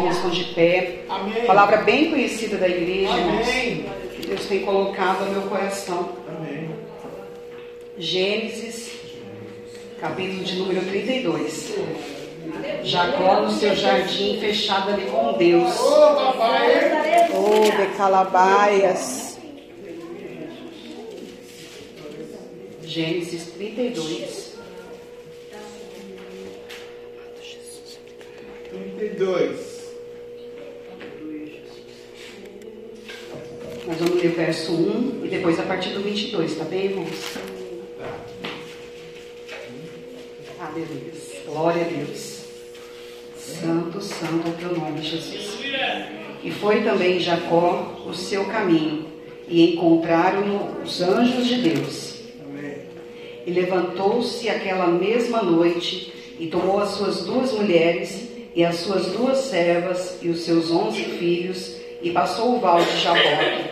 irmãos estão de pé. Amém. Palavra bem conhecida da igreja, irmãos. Que Deus tem colocado no meu coração. Amém. Gênesis, capítulo de número 32. Jacó no seu jardim fechado ali com Deus. Ô, papai. Oh, de calabaias. Gênesis 32. 32. Nós vamos ler o verso 1 e depois a partir do 22, tá bem, irmãos? Ah, beleza. Glória a Deus. Santo, santo é o teu nome, Jesus. E foi também Jacó o seu caminho, e encontraram-no os anjos de Deus. E levantou-se aquela mesma noite e tomou as suas duas mulheres e as suas duas servas e os seus onze filhos e passou o val de Jaboque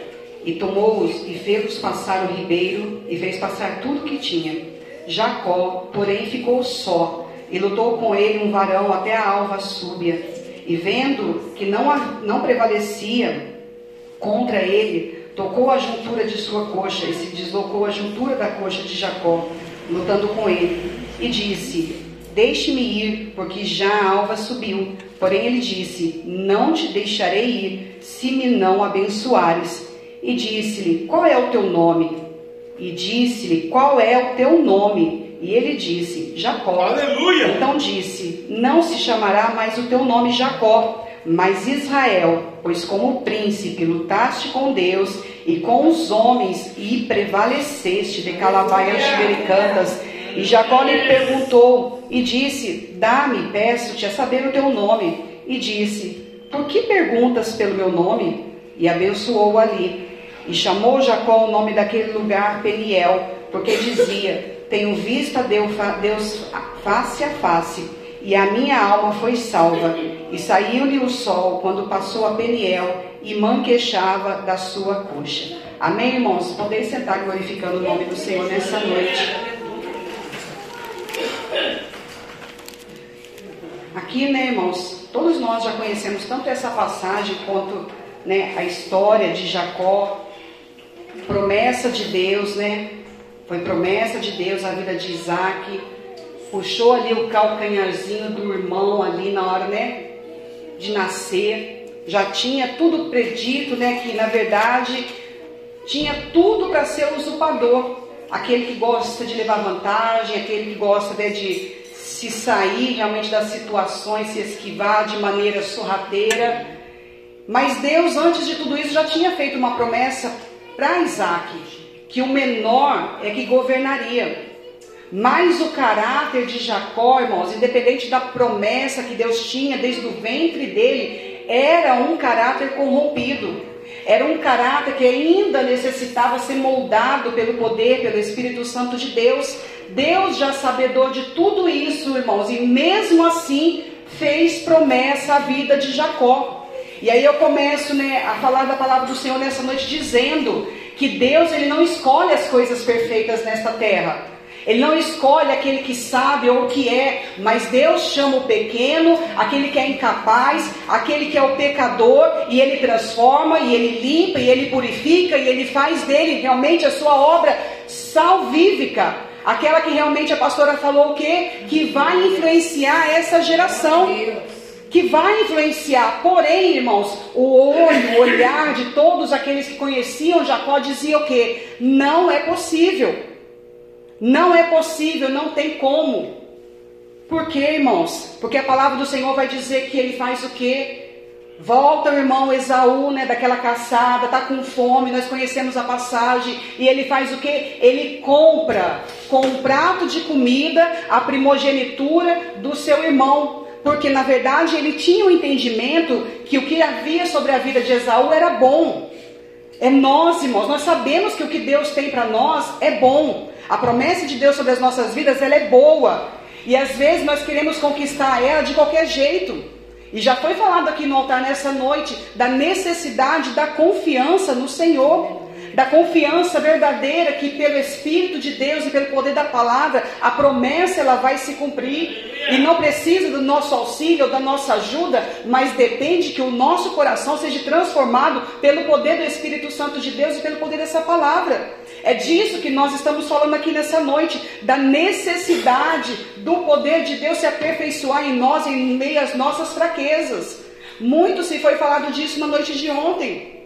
e tomou-os e fez-os passar o ribeiro e fez passar tudo que tinha. Jacó, porém, ficou só e lutou com ele um varão até a alva súbia e vendo que não, não prevalecia contra ele, tocou a juntura de sua coxa e se deslocou a juntura da coxa de Jacó, lutando com ele, e disse: Deixe-me ir, porque já a alva subiu. Porém ele disse: Não te deixarei ir, se me não abençoares. E disse-lhe: Qual é o teu nome? E disse-lhe: Qual é o teu nome? E ele disse: Jacó. Aleluia! Então disse: Não se chamará mais o teu nome Jacó, mas Israel, pois como príncipe lutaste com Deus e com os homens e prevaleceste de calabaias americanas. E Jacó lhe perguntou e disse: Dá-me, peço-te a saber o teu nome. E disse: Por que perguntas pelo meu nome? E abençoou ali. E chamou Jacó o nome daquele lugar Peniel, porque dizia: Tenho visto a Deus fa- Deus face a face, e a minha alma foi salva. E saiu-lhe o sol quando passou a Peniel e manquechava da sua coxa. Amém, irmãos? Podeis sentar glorificando o nome do Senhor nessa noite. Aqui, né, irmãos, todos nós já conhecemos tanto essa passagem quanto né, a história de Jacó, promessa de Deus, né? Foi promessa de Deus a vida de Isaac. Puxou ali o calcanharzinho do irmão ali na hora, né? De nascer. Já tinha tudo predito, né? Que na verdade tinha tudo para ser usurpador. Aquele que gosta de levar vantagem, aquele que gosta né, de se sair realmente das situações, se esquivar de maneira sorrateira. Mas Deus, antes de tudo isso, já tinha feito uma promessa para Isaac, que o menor é que governaria. Mas o caráter de Jacó, irmãos, independente da promessa que Deus tinha desde o ventre dele, era um caráter corrompido. Era um caráter que ainda necessitava ser moldado pelo poder, pelo Espírito Santo de Deus. Deus, já sabedor de tudo isso, irmãos, e mesmo assim fez promessa à vida de Jacó. E aí eu começo né, a falar da palavra do Senhor nessa noite dizendo que Deus ele não escolhe as coisas perfeitas nesta terra. Ele não escolhe aquele que sabe ou que é, mas Deus chama o pequeno, aquele que é incapaz, aquele que é o pecador, e ele transforma, e ele limpa, e ele purifica, e ele faz dele realmente a sua obra salvífica. Aquela que realmente a pastora falou o quê? Que vai influenciar essa geração que vai influenciar. Porém, irmãos, o olho, o olhar de todos aqueles que conheciam Jacó dizia o quê? Não é possível. Não é possível, não tem como. Por quê, irmãos? Porque a palavra do Senhor vai dizer que ele faz o quê? Volta o irmão Esaú, né, daquela caçada, tá com fome, nós conhecemos a passagem, e ele faz o quê? Ele compra com um prato de comida a primogenitura do seu irmão, porque na verdade ele tinha o entendimento que o que havia sobre a vida de Esaú era bom. É nós, irmãos, nós sabemos que o que Deus tem para nós é bom. A promessa de Deus sobre as nossas vidas, ela é boa. E às vezes nós queremos conquistar ela de qualquer jeito. E já foi falado aqui no altar nessa noite da necessidade da confiança no Senhor, da confiança verdadeira que pelo Espírito de Deus e pelo poder da palavra, a promessa ela vai se cumprir. E não precisa do nosso auxílio da nossa ajuda, mas depende que o nosso coração seja transformado pelo poder do Espírito Santo de Deus e pelo poder dessa palavra. É disso que nós estamos falando aqui nessa noite, da necessidade do poder de Deus se aperfeiçoar em nós em meio às nossas fraquezas. Muito se foi falado disso na noite de ontem.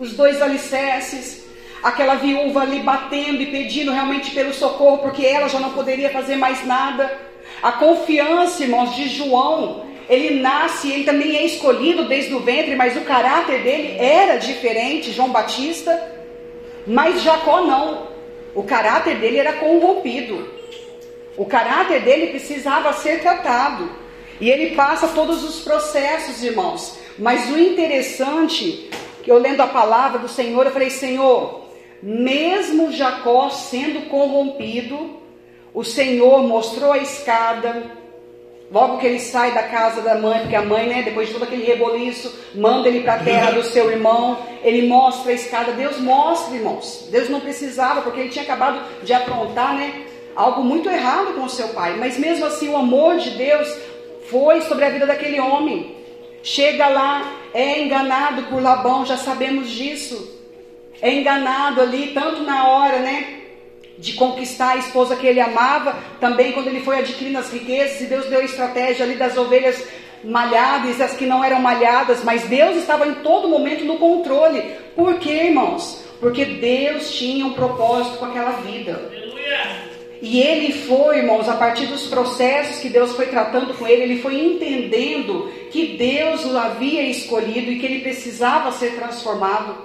Os dois alicerces, aquela viúva ali batendo e pedindo realmente pelo socorro, porque ela já não poderia fazer mais nada. A confiança, irmãos, de João, ele nasce, ele também é escolhido desde o ventre, mas o caráter dele era diferente, João Batista. Mas Jacó não. O caráter dele era corrompido. O caráter dele precisava ser tratado. E ele passa todos os processos, irmãos. Mas o interessante, eu lendo a palavra do Senhor, eu falei: Senhor, mesmo Jacó sendo corrompido, o Senhor mostrou a escada, Logo que ele sai da casa da mãe, porque a mãe, né, depois de todo aquele reboliço, manda ele para a terra do seu irmão, ele mostra a escada. Deus mostra, irmãos. Deus não precisava, porque ele tinha acabado de aprontar, né, algo muito errado com o seu pai. Mas mesmo assim, o amor de Deus foi sobre a vida daquele homem. Chega lá, é enganado por Labão, já sabemos disso. É enganado ali, tanto na hora, né, de conquistar a esposa que ele amava, também quando ele foi adquirindo as riquezas, e Deus deu a estratégia ali das ovelhas malhadas e as que não eram malhadas, mas Deus estava em todo momento no controle. Por quê, irmãos? Porque Deus tinha um propósito com aquela vida. E ele foi, irmãos, a partir dos processos que Deus foi tratando com ele, ele foi entendendo que Deus o havia escolhido e que ele precisava ser transformado.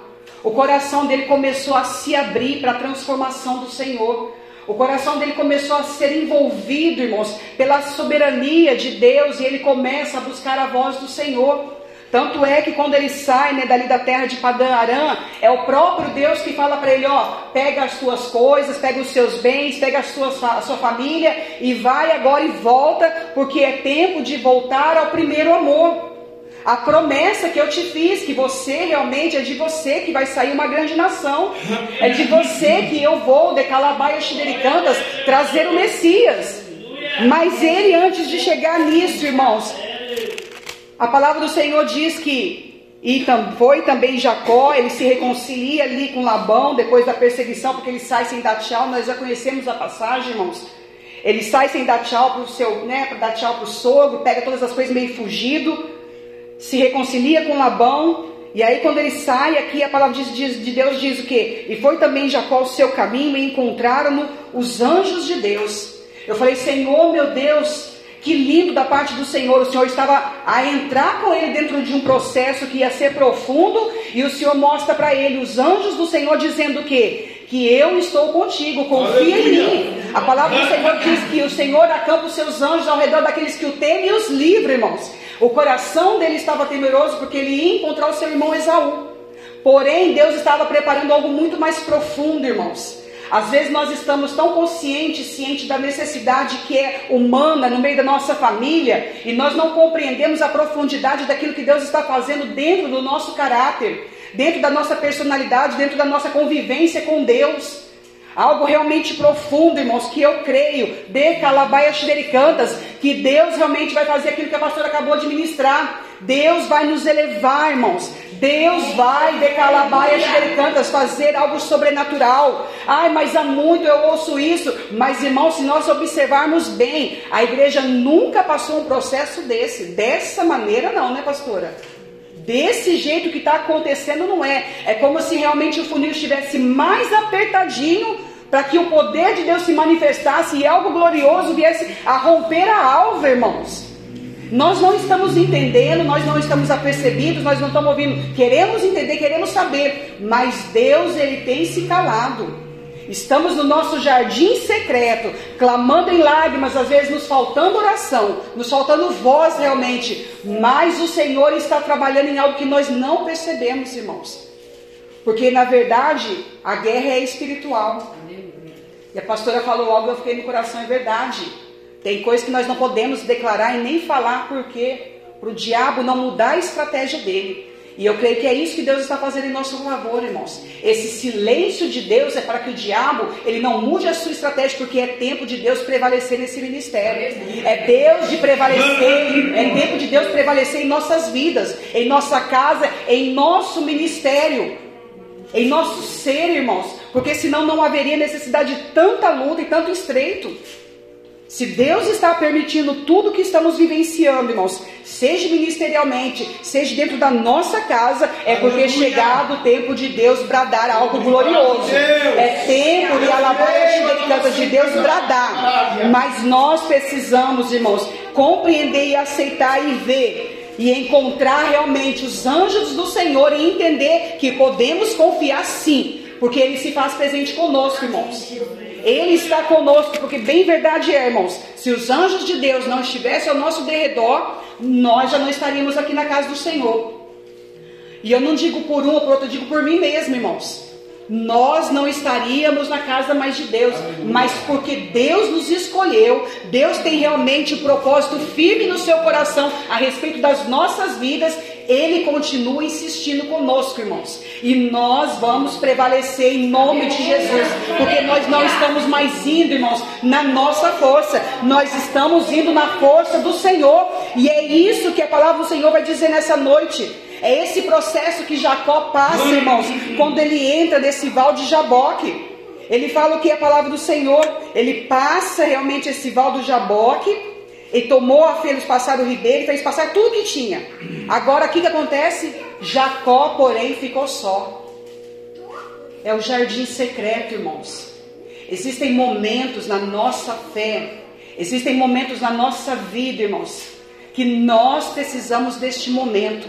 O coração dele começou a se abrir para a transformação do Senhor. O coração dele começou a ser envolvido, irmãos, pela soberania de Deus e ele começa a buscar a voz do Senhor. Tanto é que quando ele sai né, dali da terra de Padã Arã, é o próprio Deus que fala para ele: ó, pega as tuas coisas, pega os seus bens, pega a sua, a sua família e vai agora e volta, porque é tempo de voltar ao primeiro amor. A promessa que eu te fiz, que você realmente é de você que vai sair uma grande nação. É de você que eu vou, de Calabaia Xidericantas, trazer o Messias. Mas ele, antes de chegar nisso, irmãos, a palavra do Senhor diz que e foi também Jacó, ele se reconcilia ali com Labão depois da perseguição, porque ele sai sem dar tchau. Nós já conhecemos a passagem, irmãos. Ele sai sem dar tchau para o seu, né, para dar tchau para o sogro, pega todas as coisas meio fugido se reconcilia com Labão, e aí quando ele sai aqui, a palavra de Deus diz o quê? E foi também Jacó o seu caminho e encontraram-no os anjos de Deus. Eu falei, Senhor meu Deus, que lindo da parte do Senhor. O Senhor estava a entrar com ele dentro de um processo que ia ser profundo, e o Senhor mostra para ele os anjos do Senhor dizendo o quê? que eu estou contigo, confia em mim. A palavra do Senhor diz que o Senhor acampa os seus anjos ao redor daqueles que o temem e os livra, irmãos. O coração dele estava temeroso porque ele ia encontrar o seu irmão Esaú. Porém, Deus estava preparando algo muito mais profundo, irmãos. Às vezes nós estamos tão conscientes, cientes da necessidade que é humana no meio da nossa família, e nós não compreendemos a profundidade daquilo que Deus está fazendo dentro do nosso caráter, dentro da nossa personalidade, dentro da nossa convivência com Deus. Algo realmente profundo, irmãos, que eu creio, de Calabaia Xidericantas, que Deus realmente vai fazer aquilo que a pastora acabou de ministrar. Deus vai nos elevar, irmãos. Deus vai de Calabaia Xidericantas fazer algo sobrenatural. Ai, mas há muito eu ouço isso. Mas, irmãos, se nós observarmos bem, a igreja nunca passou um processo desse. Dessa maneira, não, né, pastora? Desse jeito que está acontecendo não é. É como se realmente o funil estivesse mais apertadinho para que o poder de Deus se manifestasse e algo glorioso viesse a romper a alva, irmãos. Nós não estamos entendendo, nós não estamos apercebidos, nós não estamos ouvindo. Queremos entender, queremos saber, mas Deus ele tem se calado. Estamos no nosso jardim secreto, clamando em lágrimas, às vezes nos faltando oração, nos faltando voz realmente, mas o Senhor está trabalhando em algo que nós não percebemos, irmãos. Porque na verdade a guerra é espiritual. E a pastora falou algo, eu fiquei no coração, é verdade. Tem coisas que nós não podemos declarar e nem falar, porque para o diabo não mudar a estratégia dele. E eu creio que é isso que Deus está fazendo em nosso favor, irmãos. Esse silêncio de Deus é para que o diabo ele não mude a sua estratégia, porque é tempo de Deus prevalecer nesse ministério. É Deus de prevalecer, é tempo de Deus prevalecer em nossas vidas, em nossa casa, em nosso ministério, em nosso ser, irmãos. Porque senão não haveria necessidade de tanta luta e tanto estreito. Se Deus está permitindo tudo que estamos vivenciando, irmãos, seja ministerialmente, seja dentro da nossa casa, é porque é chegado o tempo de Deus bradar algo glorioso. É tempo de alabar a de Deus bradar. Mas nós precisamos, irmãos, compreender e aceitar e ver e encontrar realmente os anjos do Senhor e entender que podemos confiar sim, porque Ele se faz presente conosco, irmãos. Ele está conosco, porque bem verdade é, irmãos. Se os anjos de Deus não estivessem ao nosso derredor, nós já não estaríamos aqui na casa do Senhor. E eu não digo por um ou por outro, eu digo por mim mesmo, irmãos. Nós não estaríamos na casa mais de Deus, mas porque Deus nos escolheu, Deus tem realmente um propósito firme no seu coração a respeito das nossas vidas ele continua insistindo conosco, irmãos. E nós vamos prevalecer em nome de Jesus, porque nós não estamos mais indo, irmãos, na nossa força, nós estamos indo na força do Senhor, e é isso que a palavra do Senhor vai dizer nessa noite. É esse processo que Jacó passa, irmãos, quando ele entra nesse val de Jaboque. Ele fala o que é a palavra do Senhor, ele passa realmente esse val do Jaboque ele tomou a fez passar o ribeiro e fez passar tudo que tinha. Agora o que, que acontece? Jacó, porém, ficou só. É o jardim secreto, irmãos. Existem momentos na nossa fé, existem momentos na nossa vida, irmãos, que nós precisamos deste momento.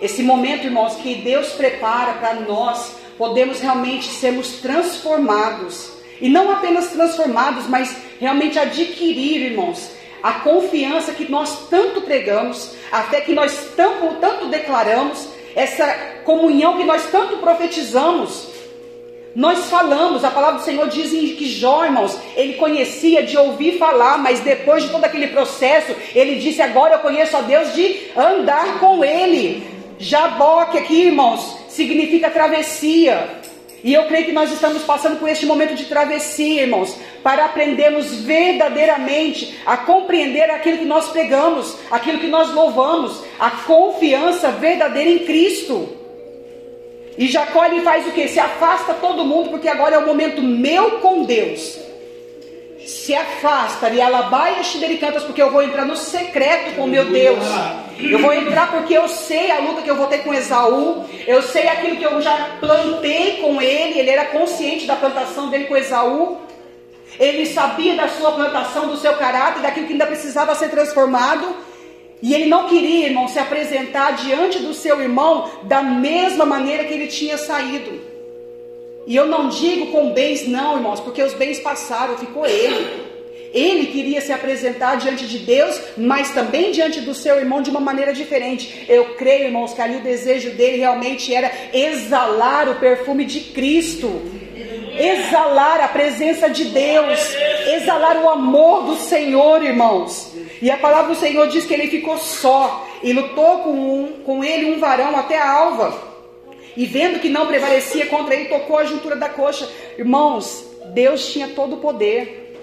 Esse momento, irmãos, que Deus prepara para nós podemos realmente sermos transformados. E não apenas transformados, mas realmente adquirir, irmãos, a confiança que nós tanto pregamos, a fé que nós tanto, tanto declaramos, essa comunhão que nós tanto profetizamos. Nós falamos, a palavra do Senhor diz que Jó, irmãos, ele conhecia de ouvir falar, mas depois de todo aquele processo, ele disse: Agora eu conheço a Deus de andar com Ele. Jaboque aqui, irmãos, significa travessia. E eu creio que nós estamos passando por este momento de travessia, irmãos, para aprendermos verdadeiramente a compreender aquilo que nós pregamos, aquilo que nós louvamos, a confiança verdadeira em Cristo. E Jacó ele faz o que? Se afasta todo mundo, porque agora é o momento meu com Deus se afasta e alabai e cantas porque eu vou entrar no secreto com meu Deus. Eu vou entrar porque eu sei a luta que eu vou ter com Esaú. Eu sei aquilo que eu já plantei com ele. Ele era consciente da plantação dele com Esaú. Ele sabia da sua plantação, do seu caráter, daquilo que ainda precisava ser transformado. E ele não queria, irmão, se apresentar diante do seu irmão da mesma maneira que ele tinha saído. E eu não digo com bens, não, irmãos, porque os bens passaram, ficou ele. Ele queria se apresentar diante de Deus, mas também diante do seu irmão de uma maneira diferente. Eu creio, irmãos, que ali o desejo dele realmente era exalar o perfume de Cristo, exalar a presença de Deus, exalar o amor do Senhor, irmãos. E a palavra do Senhor diz que ele ficou só e lutou com, um, com ele um varão até a alva. E vendo que não prevalecia contra ele, tocou a juntura da coxa. Irmãos, Deus tinha todo o poder.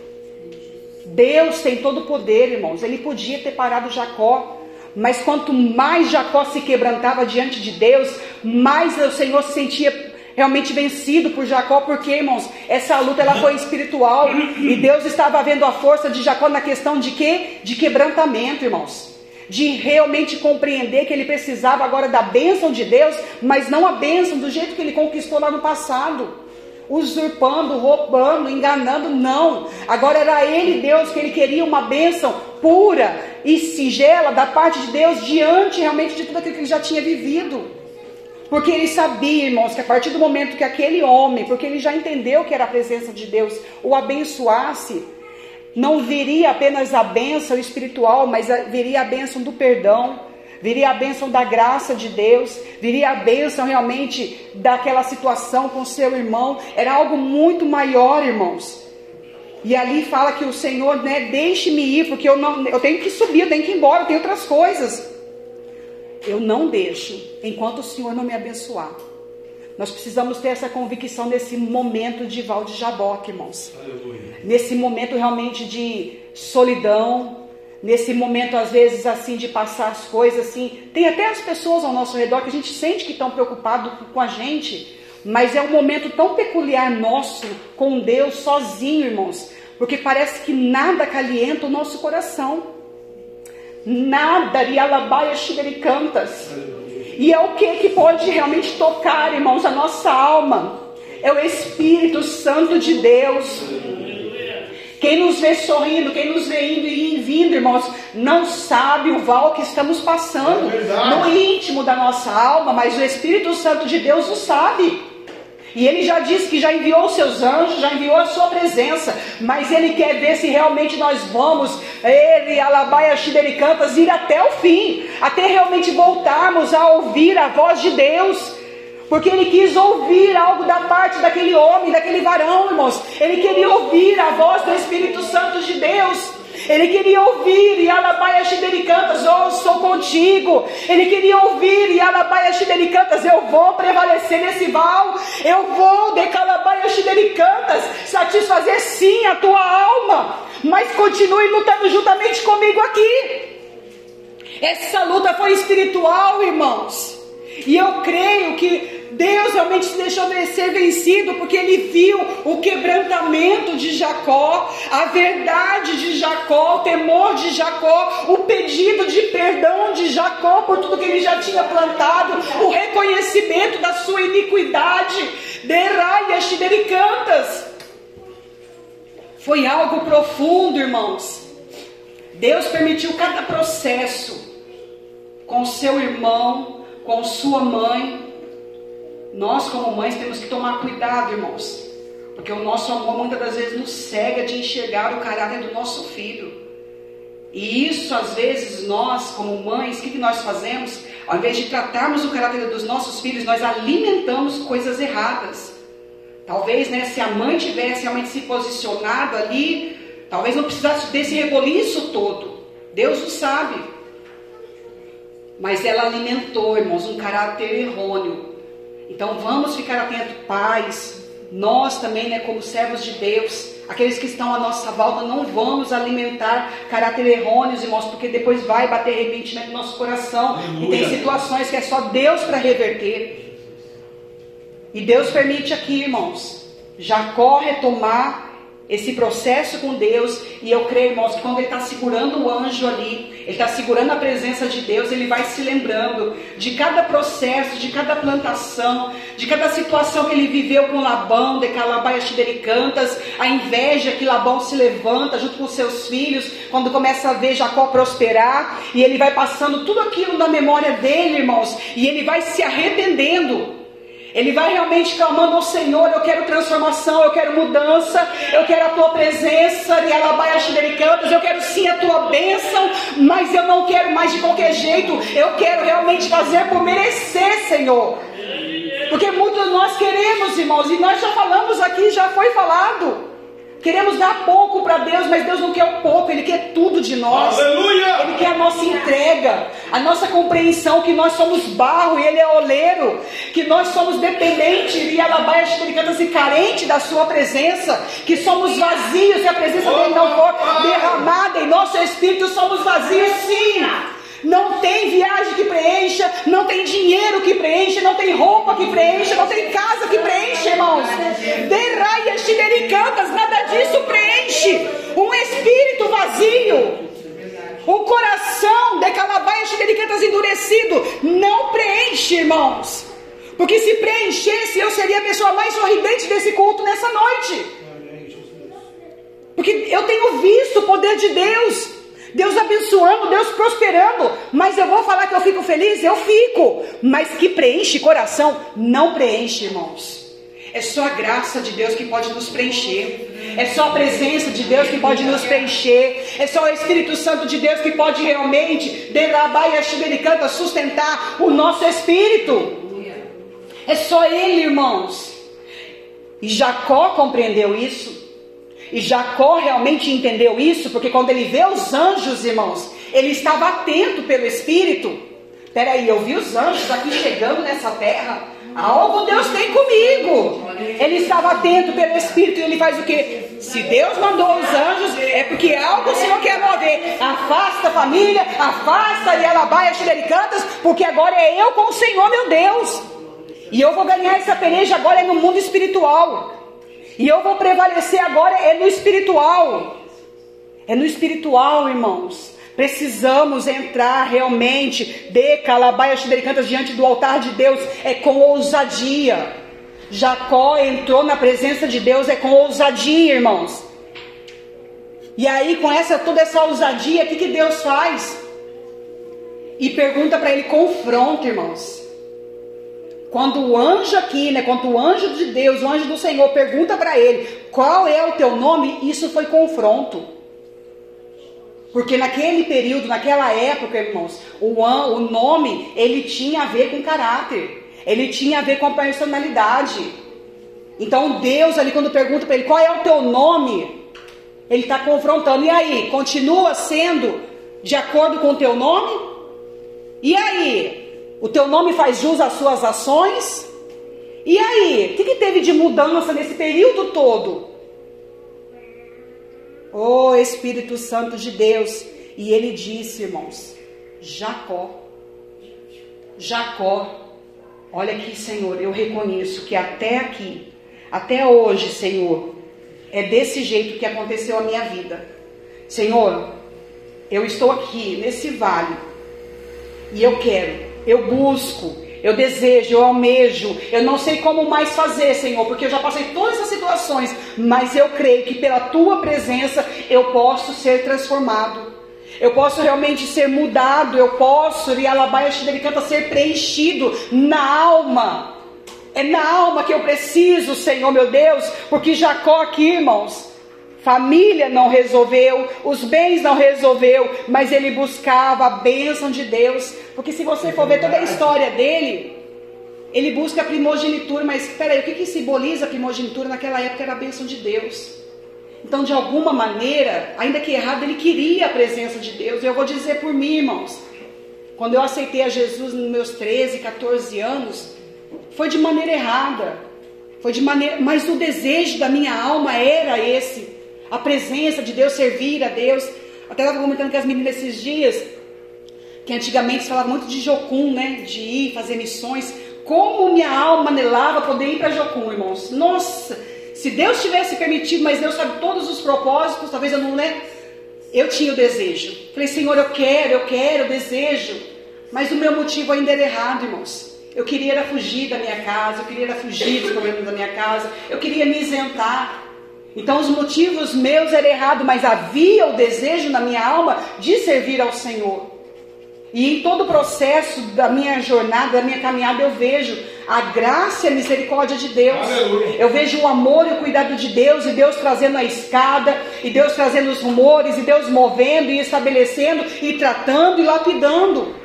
Deus tem todo o poder, irmãos. Ele podia ter parado Jacó. Mas quanto mais Jacó se quebrantava diante de Deus, mais o Senhor se sentia realmente vencido por Jacó, porque, irmãos, essa luta ela foi espiritual e Deus estava vendo a força de Jacó na questão de quê? De quebrantamento, irmãos de realmente compreender que ele precisava agora da bênção de Deus, mas não a bênção do jeito que ele conquistou lá no passado. Usurpando, roubando, enganando, não. Agora era ele, Deus, que ele queria uma bênção pura e singela da parte de Deus diante realmente de tudo aquilo que ele já tinha vivido. Porque ele sabia, irmãos, que a partir do momento que aquele homem, porque ele já entendeu que era a presença de Deus, o abençoasse, não viria apenas a bênção espiritual, mas viria a bênção do perdão, viria a bênção da graça de Deus, viria a bênção realmente daquela situação com seu irmão. Era algo muito maior, irmãos. E ali fala que o Senhor, né, deixe-me ir, porque eu não, eu tenho que subir, eu tenho que ir embora, eu tenho outras coisas. eu não deixo enquanto o Senhor não me abençoar. Nós precisamos ter essa convicção nesse momento de Val de Jaboque, irmãos. Aleluia. Nesse momento realmente de solidão, nesse momento às vezes assim de passar as coisas assim. Tem até as pessoas ao nosso redor que a gente sente que estão preocupados com a gente, mas é um momento tão peculiar nosso com Deus sozinho, irmãos, porque parece que nada calienta o nosso coração. Nada, rialabaia cantas. E é o que que pode realmente tocar, irmãos, a nossa alma. É o Espírito Santo de Deus. Quem nos vê sorrindo, quem nos vê indo e vindo, irmãos, não sabe o val que estamos passando é no íntimo da nossa alma, mas o Espírito Santo de Deus o sabe. E ele já disse que já enviou os seus anjos, já enviou a sua presença, mas ele quer ver se realmente nós vamos, ele, Alabaia, Xidericantas, ir até o fim, até realmente voltarmos a ouvir a voz de Deus. Porque ele quis ouvir algo da parte daquele homem, daquele varão, irmãos. Ele queria ouvir a voz do Espírito Santo de Deus. Ele queria ouvir, e Alabaia Xidericantas, oh, sou contigo. Ele queria ouvir, e Alabaia Xidericantas, eu vou prevalecer nesse val. Eu vou, de Calabaia Xidericantas, satisfazer sim a tua alma. Mas continue lutando juntamente comigo aqui. Essa luta foi espiritual, irmãos. E eu creio que Deus realmente se deixou ser vencido porque ele viu o quebrantamento de Jacó, a verdade de Jacó, o temor de Jacó, o pedido de perdão de Jacó por tudo que ele já tinha plantado, o reconhecimento da sua iniquidade. Deraias cantas. Foi algo profundo, irmãos. Deus permitiu cada processo com seu irmão, com sua mãe, nós, como mães, temos que tomar cuidado, irmãos, porque o nosso amor muitas das vezes nos cega de enxergar o caráter do nosso filho. E isso, às vezes, nós, como mães, o que, que nós fazemos? Ao invés de tratarmos o caráter dos nossos filhos, nós alimentamos coisas erradas. Talvez, né, se a mãe tivesse realmente se posicionado ali, talvez não precisasse desse reboliço todo. Deus o sabe. Mas ela alimentou, irmãos, um caráter errôneo. Então vamos ficar atentos, pais, nós também, né, como servos de Deus, aqueles que estão à nossa volta, não vamos alimentar caráter errôneos, irmãos, porque depois vai bater arrependimento no nosso coração. Aleluia. E tem situações que é só Deus para reverter. E Deus permite aqui, irmãos, Jacó retomar esse processo com Deus, e eu creio, irmãos, que quando ele está segurando o anjo ali, ele está segurando a presença de Deus, ele vai se lembrando de cada processo, de cada plantação, de cada situação que ele viveu com Labão, de Calabaia Cantas, a inveja que Labão se levanta junto com seus filhos, quando começa a ver Jacó prosperar, e ele vai passando tudo aquilo na memória dele, irmãos, e ele vai se arrependendo. Ele vai realmente clamando ao Senhor: Eu quero transformação, eu quero mudança, eu quero a tua presença, e cantas, eu quero sim a tua bênção, mas eu não quero mais de qualquer jeito, eu quero realmente fazer por merecer, Senhor. Porque muitos de nós queremos, irmãos, e nós já falamos aqui, já foi falado. Queremos dar pouco para Deus, mas Deus não quer o pouco, Ele quer tudo de nós. Aleluia! Ele quer a nossa entrega, a nossa compreensão que nós somos barro e Ele é oleiro, que nós somos dependentes e alabaia e carente da Sua presença, que somos vazios e a presença dele não for derramada em nosso espírito, somos vazios sim. Não tem viagem que preencha, não tem dinheiro que preencha, não tem roupa que preencha, não tem casa que preencha, irmãos. Derraia, xidericantas, nada disso preenche. Um espírito vazio. O coração de calabaia xidericantas endurecido não preenche, irmãos. Porque se preenchesse, eu seria a pessoa mais sorridente desse culto nessa noite. Porque eu tenho visto o poder de Deus. Deus abençoando, Deus prosperando. Mas eu vou falar que eu fico feliz? Eu fico. Mas que preenche coração? Não preenche, irmãos. É só a graça de Deus que pode nos preencher. É só a presença de Deus que pode nos preencher. É só o Espírito Santo de Deus que pode realmente, de canta, sustentar o nosso espírito. É só Ele, irmãos. E Jacó compreendeu isso. E Jacó realmente entendeu isso, porque quando ele vê os anjos, irmãos, ele estava atento pelo Espírito Peraí, eu vi os anjos aqui chegando nessa terra. Algo Deus tem comigo. Ele estava atento pelo Espírito e ele faz o que? Se Deus mandou os anjos, é porque algo o Senhor quer mover. Afasta a família, afasta e alabaia xilericantas, porque agora é eu com o Senhor, meu Deus. E eu vou ganhar essa peleja agora é no mundo espiritual. E eu vou prevalecer agora é no espiritual. É no espiritual, irmãos. Precisamos entrar realmente de calabaias xidericantas diante do altar de Deus. É com ousadia. Jacó entrou na presença de Deus é com ousadia, irmãos. E aí, com essa toda essa ousadia, o que, que Deus faz? E pergunta para ele, confronta, irmãos. Quando o anjo aqui, né, quando o anjo de Deus, o anjo do Senhor pergunta para ele, qual é o teu nome? Isso foi confronto. Porque naquele período, naquela época, irmãos, o, o nome, ele tinha a ver com caráter. Ele tinha a ver com a personalidade. Então Deus ali quando pergunta para ele, qual é o teu nome? Ele está confrontando. E aí, continua sendo de acordo com o teu nome? E aí, o teu nome faz jus às suas ações? E aí, o que, que teve de mudança nesse período todo? Oh Espírito Santo de Deus. E ele disse, irmãos, Jacó. Jacó. Olha aqui, Senhor, eu reconheço que até aqui, até hoje, Senhor, é desse jeito que aconteceu a minha vida. Senhor, eu estou aqui nesse vale e eu quero eu busco, eu desejo, eu almejo, eu não sei como mais fazer, Senhor, porque eu já passei todas essas situações, mas eu creio que pela tua presença eu posso ser transformado. Eu posso realmente ser mudado, eu posso, e alabaia canta ser preenchido na alma. É na alma que eu preciso, Senhor meu Deus, porque Jacó aqui, irmãos, Família não resolveu, os bens não resolveu, mas ele buscava a bênção de Deus. Porque se você for ver toda a história dele, ele busca a primogenitura, mas espera aí, o que, que simboliza a primogenitura naquela época era a bênção de Deus. Então, de alguma maneira, ainda que errado, ele queria a presença de Deus. E eu vou dizer por mim, irmãos, quando eu aceitei a Jesus nos meus 13, 14 anos, foi de maneira errada. Foi de maneira, mas o desejo da minha alma era esse a presença de Deus, servir a Deus. Até estava comentando com as meninas esses dias, que antigamente se falava muito de Jocum, né? De ir fazer missões. Como minha alma anelava poder ir para Jocum, irmãos. Nossa, se Deus tivesse permitido, mas Deus sabe todos os propósitos, talvez eu não, né? Eu tinha o desejo. Falei, Senhor, eu quero, eu quero, eu desejo. Mas o meu motivo ainda era errado, irmãos. Eu queria era fugir da minha casa, eu queria era fugir dos problemas da minha casa, eu queria me isentar. Então os motivos meus eram errados, mas havia o desejo na minha alma de servir ao Senhor. E em todo o processo da minha jornada, da minha caminhada, eu vejo a graça e a misericórdia de Deus. Aleluia. Eu vejo o amor e o cuidado de Deus, e Deus trazendo a escada, e Deus trazendo os rumores, e Deus movendo e estabelecendo, e tratando e lapidando.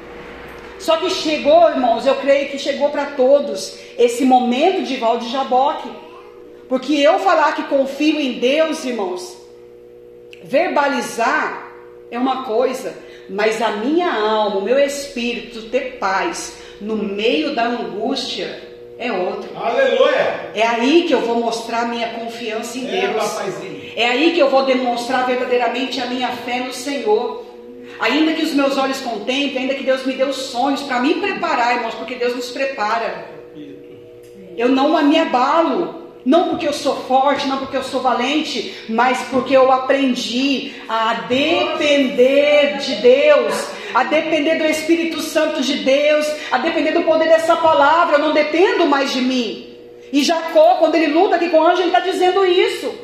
Só que chegou, irmãos, eu creio que chegou para todos esse momento de Valde Jaboque. Porque eu falar que confio em Deus, irmãos, verbalizar é uma coisa, mas a minha alma, o meu espírito ter paz no meio da angústia é outra. Aleluia! É aí que eu vou mostrar minha confiança em é, Deus. É aí que eu vou demonstrar verdadeiramente a minha fé no Senhor. Ainda que os meus olhos contemplem, ainda que Deus me dê os sonhos para me preparar, irmãos, porque Deus nos prepara. Eu não me abalo. Não porque eu sou forte, não porque eu sou valente, mas porque eu aprendi a depender de Deus, a depender do Espírito Santo de Deus, a depender do poder dessa palavra. Eu não dependo mais de mim. E Jacó, quando ele luta aqui com o anjo, ele está dizendo isso.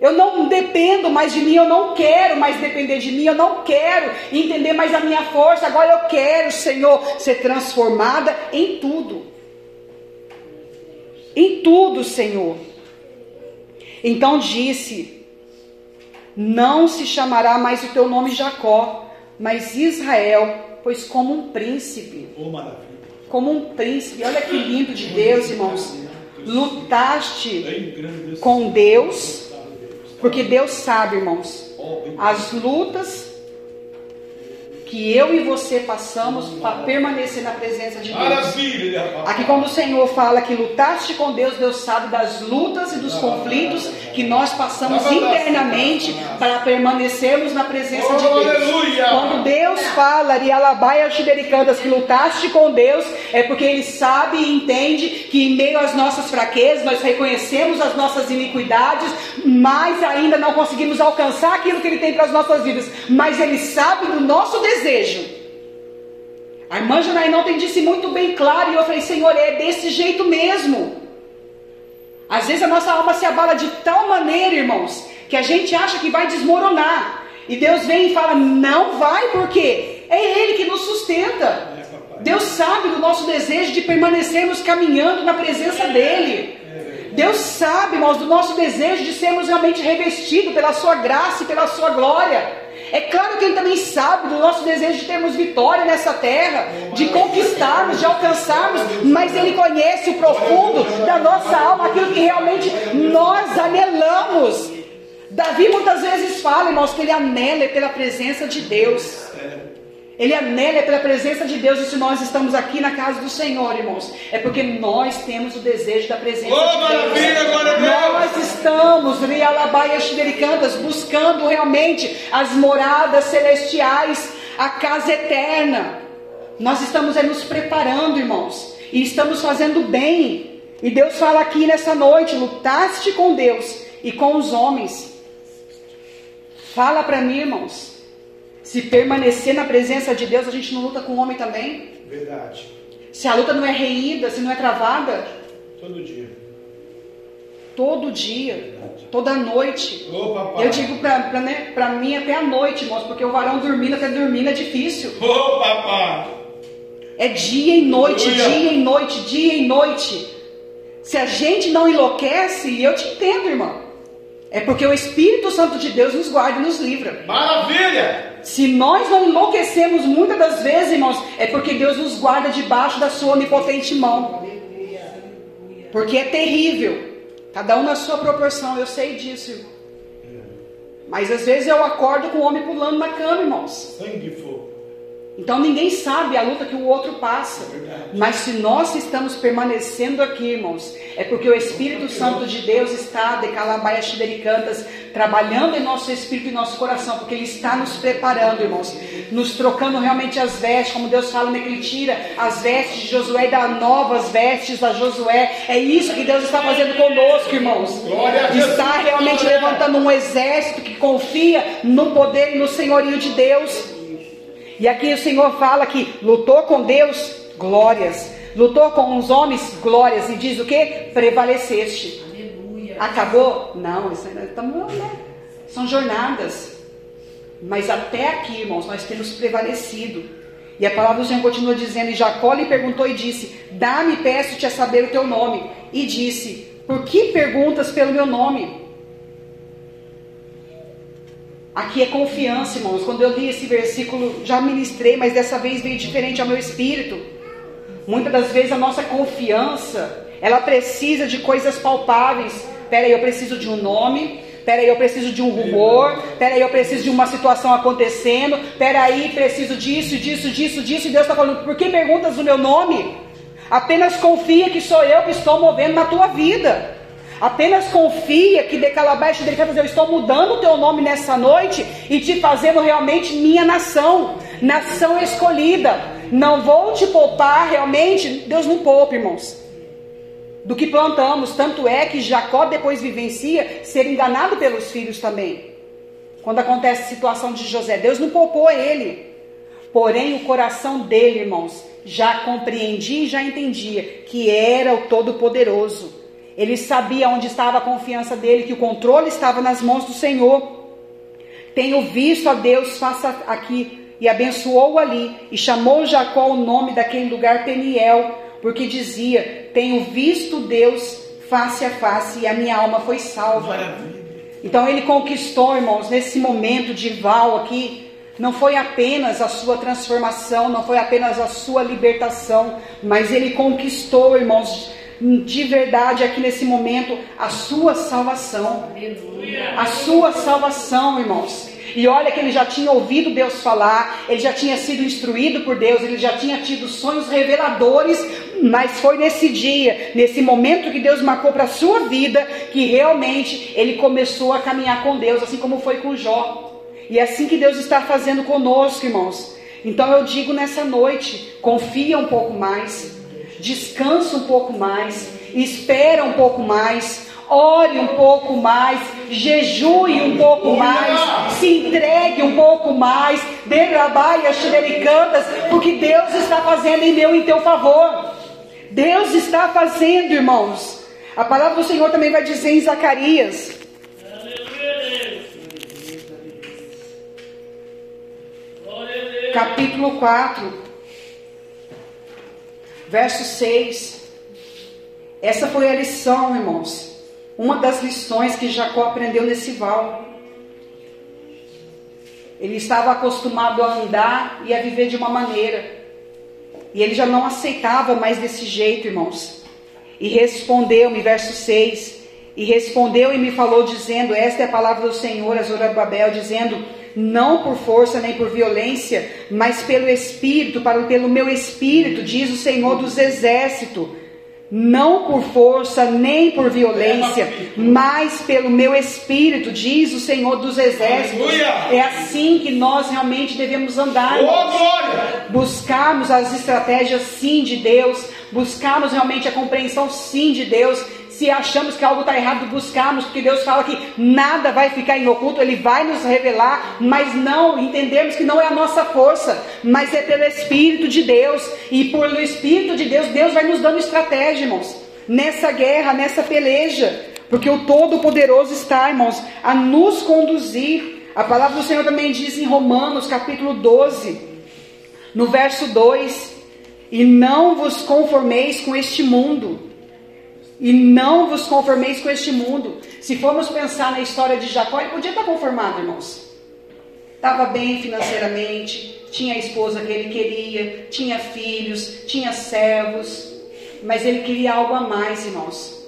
Eu não dependo mais de mim, eu não quero mais depender de mim, eu não quero entender mais a minha força. Agora eu quero, Senhor, ser transformada em tudo em tudo, Senhor. Então disse: Não se chamará mais o teu nome Jacó, mas Israel, pois como um príncipe. Oh. Como um príncipe. Olha que lindo de Deus, irmãos. Lutaste com Deus, porque Deus sabe, irmãos, as lutas que eu e você passamos para permanecer na presença de Deus. Maravilha, papai. Aqui quando o Senhor fala que lutaste com Deus, Deus sabe das lutas e dos conflitos que nós passamos internamente para permanecermos na presença de Oh, Deus. Quando Deus fala, Rialabaia Xidericandas, que lutaste com Deus, é porque Ele sabe e entende que em meio às nossas fraquezas, nós reconhecemos as nossas iniquidades, mas ainda não conseguimos alcançar aquilo que Ele tem para as nossas vidas. Mas Ele sabe do nosso desejo. A irmã Janaína ontem disse muito bem claro, e eu falei, Senhor, é desse jeito mesmo. Às vezes a nossa alma se abala de tal maneira, irmãos, que a gente acha que vai desmoronar. E Deus vem e fala: não vai, porque é Ele que nos sustenta. Deus sabe do nosso desejo de permanecermos caminhando na presença dEle. Deus sabe, irmãos, do nosso desejo de sermos realmente revestidos pela Sua graça e pela Sua glória. É claro que Ele também sabe do nosso desejo de termos vitória nessa terra, de conquistarmos, de alcançarmos, mas Ele conhece o profundo da nossa alma, aquilo que realmente nós anelamos. Davi muitas vezes fala, irmãos, que ele anela pela presença de Deus. Ele anela pela presença de Deus, e se nós estamos aqui na casa do Senhor, irmãos, é porque nós temos o desejo da presença Oh, de Deus. maravilha. Nós estamos, Rialabaia Xidericantas, buscando realmente as moradas celestiais, a casa eterna. Nós estamos é, nos preparando, irmãos, e estamos fazendo bem. E Deus fala aqui nessa noite: lutaste com Deus e com os homens. Fala para mim, irmãos. Se permanecer na presença de Deus, a gente não luta com o homem também? Verdade. Se a luta não é reída, se não é travada, Todo dia. todo dia, toda noite. Ô, papai. Eu digo pra, pra, né, pra mim até a noite, irmãos, porque o varão dormindo até dormindo é difícil. Ô, papai. É dia e noite, Aleluia. dia e noite, dia e noite. Se a gente não enlouquece, e eu te entendo, irmão. É porque o Espírito Santo de Deus nos guarda e nos livra. Maravilha. Se nós não enlouquecemos muitas das vezes, irmãos, é porque Deus nos guarda debaixo da sua onipotente mão. Porque é terrível. Cada um na sua proporção, eu sei disso. irmão. Mas às vezes eu acordo com o homem pulando na cama, irmãos. Sangue fogo. Então ninguém sabe a luta que o outro passa. Mas se nós estamos permanecendo aqui, irmãos, é porque o Espírito Santo de Deus está, de Calabaia Xidericantas, trabalhando em nosso espírito e nosso coração, porque Ele está nos preparando, irmãos, nos trocando realmente as vestes, como Deus fala, né, que Ele tira as vestes de Josué e dá novas vestes a Josué. É isso que Deus está fazendo conosco, irmãos. Está realmente levantando um exército que confia no poder e no senhorio de Deus. E aqui o Senhor fala que lutou com Deus, glórias. Lutou com os homens, glórias. E diz o que? Prevaleceste. Acabou? Não, isso ainda estamos, né? São jornadas. Mas até aqui, irmãos, nós temos prevalecido. E a palavra do Senhor continua dizendo: E Jacó lhe perguntou e disse: Dá-me, peço-te a saber o teu nome. E disse: Por que perguntas pelo meu nome? Aqui é confiança, irmãos. Quando eu li esse versículo, já ministrei, mas dessa vez veio diferente ao meu espírito. Muitas das vezes a nossa confiança, ela precisa de coisas palpáveis. Peraí, eu preciso de um nome. Peraí, eu preciso de um rumor. Peraí, eu preciso de uma situação acontecendo. Peraí, preciso disso, disso, disso, disso. E Deus está falando, por que perguntas o meu nome? Apenas confia que sou eu que estou movendo na tua vida. Apenas confia que de Calabash delicadas eu estou mudando o teu nome nessa noite e te fazendo realmente minha nação, nação escolhida. Não vou te poupar realmente, Deus não poupa, irmãos. Do que plantamos, tanto é que Jacó depois vivencia ser enganado pelos filhos também. Quando acontece a situação de José, Deus não poupou ele. Porém, o coração dele, irmãos, já compreendia e já entendia que era o Todo-Poderoso. Ele sabia onde estava a confiança dele, que o controle estava nas mãos do Senhor. Tenho visto a Deus faça aqui e abençoou ali e chamou Jacó o nome daquele lugar Peniel, porque dizia: Tenho visto Deus face a face e a minha alma foi salva. Então ele conquistou, irmãos, nesse momento de Val aqui, não foi apenas a sua transformação, não foi apenas a sua libertação, mas ele conquistou, irmãos, de verdade aqui nesse momento a sua salvação. A sua salvação, irmãos. E olha que ele já tinha ouvido Deus falar, ele já tinha sido instruído por Deus, ele já tinha tido sonhos reveladores, mas foi nesse dia, nesse momento que Deus marcou para a sua vida, que realmente ele começou a caminhar com Deus, assim como foi com Jó. E é assim que Deus está fazendo conosco, irmãos. Então eu digo nessa noite: confia um pouco mais, descansa um pouco mais, espera um pouco mais, ore um pouco mais, jejue um pouco mais, se entregue um pouco mais, derrabaia xerericantas, porque Deus está fazendo em meu e em teu favor. Deus está fazendo, irmãos. A palavra do Senhor também vai dizer em Zacarias. Capítulo 4, verso 6. Essa foi a lição, irmãos. Uma das lições que Jacó aprendeu nesse val. Ele estava acostumado a andar e a viver de uma maneira. E ele já não aceitava mais desse jeito, irmãos. E respondeu-me, verso 6. E respondeu e me falou, dizendo: Esta é a palavra do Senhor a Zorobabel, dizendo: Não por força nem por violência, mas pelo Espírito, para, pelo meu Espírito, diz o Senhor dos Exércitos. Não por força nem por violência, mas pelo meu espírito, diz o Senhor dos Exércitos. É assim que nós realmente devemos andar. Buscarmos as estratégias sim de Deus, buscarmos realmente a compreensão sim de Deus se achamos que algo está errado, buscarmos, porque Deus fala que nada vai ficar em oculto, Ele vai nos revelar, mas não entendemos que não é a nossa força, mas é pelo Espírito de Deus, e pelo Espírito de Deus, Deus vai nos dando estratégia, irmãos, nessa guerra, nessa peleja, porque o Todo-Poderoso está, irmãos, a nos conduzir. A palavra do Senhor também diz em Romanos, capítulo 12, no verso 2: E não vos conformeis com este mundo e não vos conformeis com este mundo. Se formos pensar na história de Jacó, ele podia estar conformado, irmãos. Estava bem financeiramente, tinha a esposa que ele queria, tinha filhos, tinha servos, mas ele queria algo a mais, irmãos.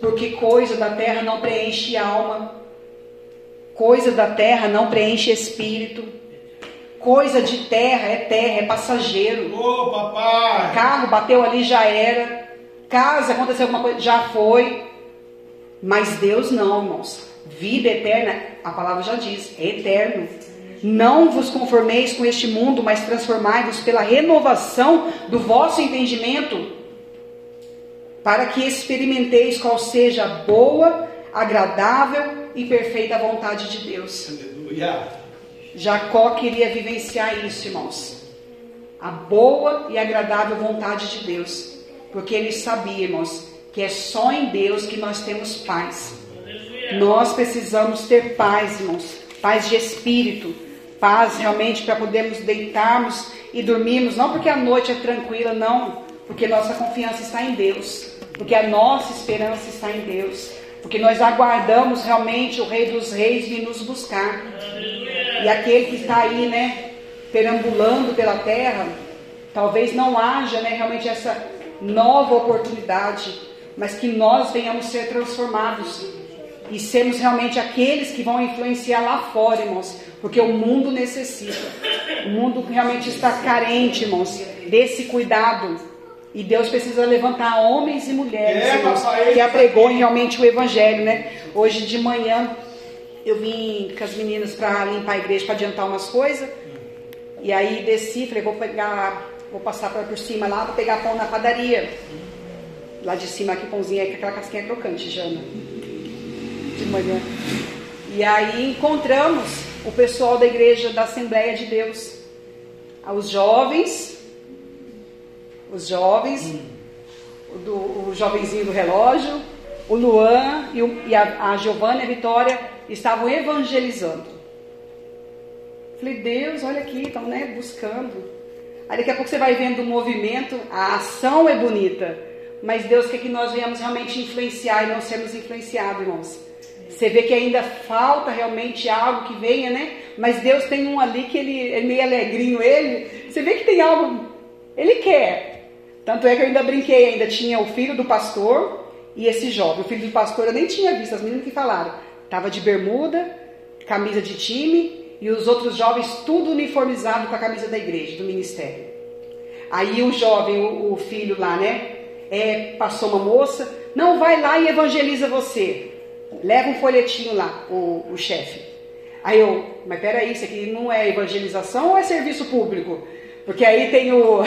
Porque coisa da terra não preenche alma, coisa da terra não preenche espírito. Coisa de terra é terra, é passageiro. Ô, papai! Carro bateu ali já era. Casa, aconteceu alguma coisa, já foi. Mas Deus não, irmãos. Vida eterna, a palavra já diz, é eterno. Não vos conformeis com este mundo, mas transformai-vos pela renovação do vosso entendimento, para que experimenteis qual seja a boa, agradável e perfeita vontade de Deus. Aleluia. Jacó queria vivenciar isso, irmãos. A boa e agradável vontade de Deus. Porque ele sabia, irmãos, que é só em Deus que nós temos paz. Nós precisamos ter paz, irmãos, paz de espírito, paz realmente para podermos deitarmos e dormirmos, não porque a noite é tranquila, não, porque nossa confiança está em Deus, porque a nossa esperança está em Deus, porque nós aguardamos realmente o Rei dos Reis vir nos buscar. E aquele que está aí, né, perambulando pela terra, talvez não haja, né, realmente essa nova oportunidade, mas que nós venhamos ser transformados e sermos realmente aqueles que vão influenciar lá fora, irmãos, porque o mundo necessita. O mundo realmente está carente, irmãos, desse cuidado. E Deus precisa levantar homens e mulheres, É, irmãos, papai, que apregoem realmente o evangelho, né? Hoje de manhã eu vim com as meninas para limpar a igreja para adiantar umas coisas. E aí desci, falei, vou pegar Vou passar por cima lá, vou pegar pão na padaria. Lá de cima aqui, pãozinho é aquela casquinha crocante, Jana. De manhã. E aí encontramos o pessoal da igreja da Assembleia de Deus. Os jovens, os jovens, o, do, o jovenzinho do relógio, o Luan e, o, e a, a Giovana e a Vitória estavam evangelizando. Falei, Deus, olha aqui, estão né, buscando. Aí daqui a pouco você vai vendo o movimento, a ação é bonita, mas Deus quer que nós venhamos realmente influenciar e não sermos influenciados, irmãos. Você vê que ainda falta realmente algo que venha, né? Mas Deus tem um ali que ele é meio alegrinho, ele. Você vê que tem algo, ele quer. Tanto é que eu ainda brinquei, ainda tinha o filho do pastor e esse jovem. O filho do pastor eu nem tinha visto, as meninas que falaram. Tava de bermuda, camisa de time e os outros jovens tudo uniformizado com a camisa da igreja, do ministério. Aí o jovem, o, o filho lá, né? É, passou uma moça, não vai lá e evangeliza você. Leva um folhetinho lá, o, o chefe. Aí eu, mas peraí, isso aqui não é evangelização ou é serviço público? Porque aí tem o,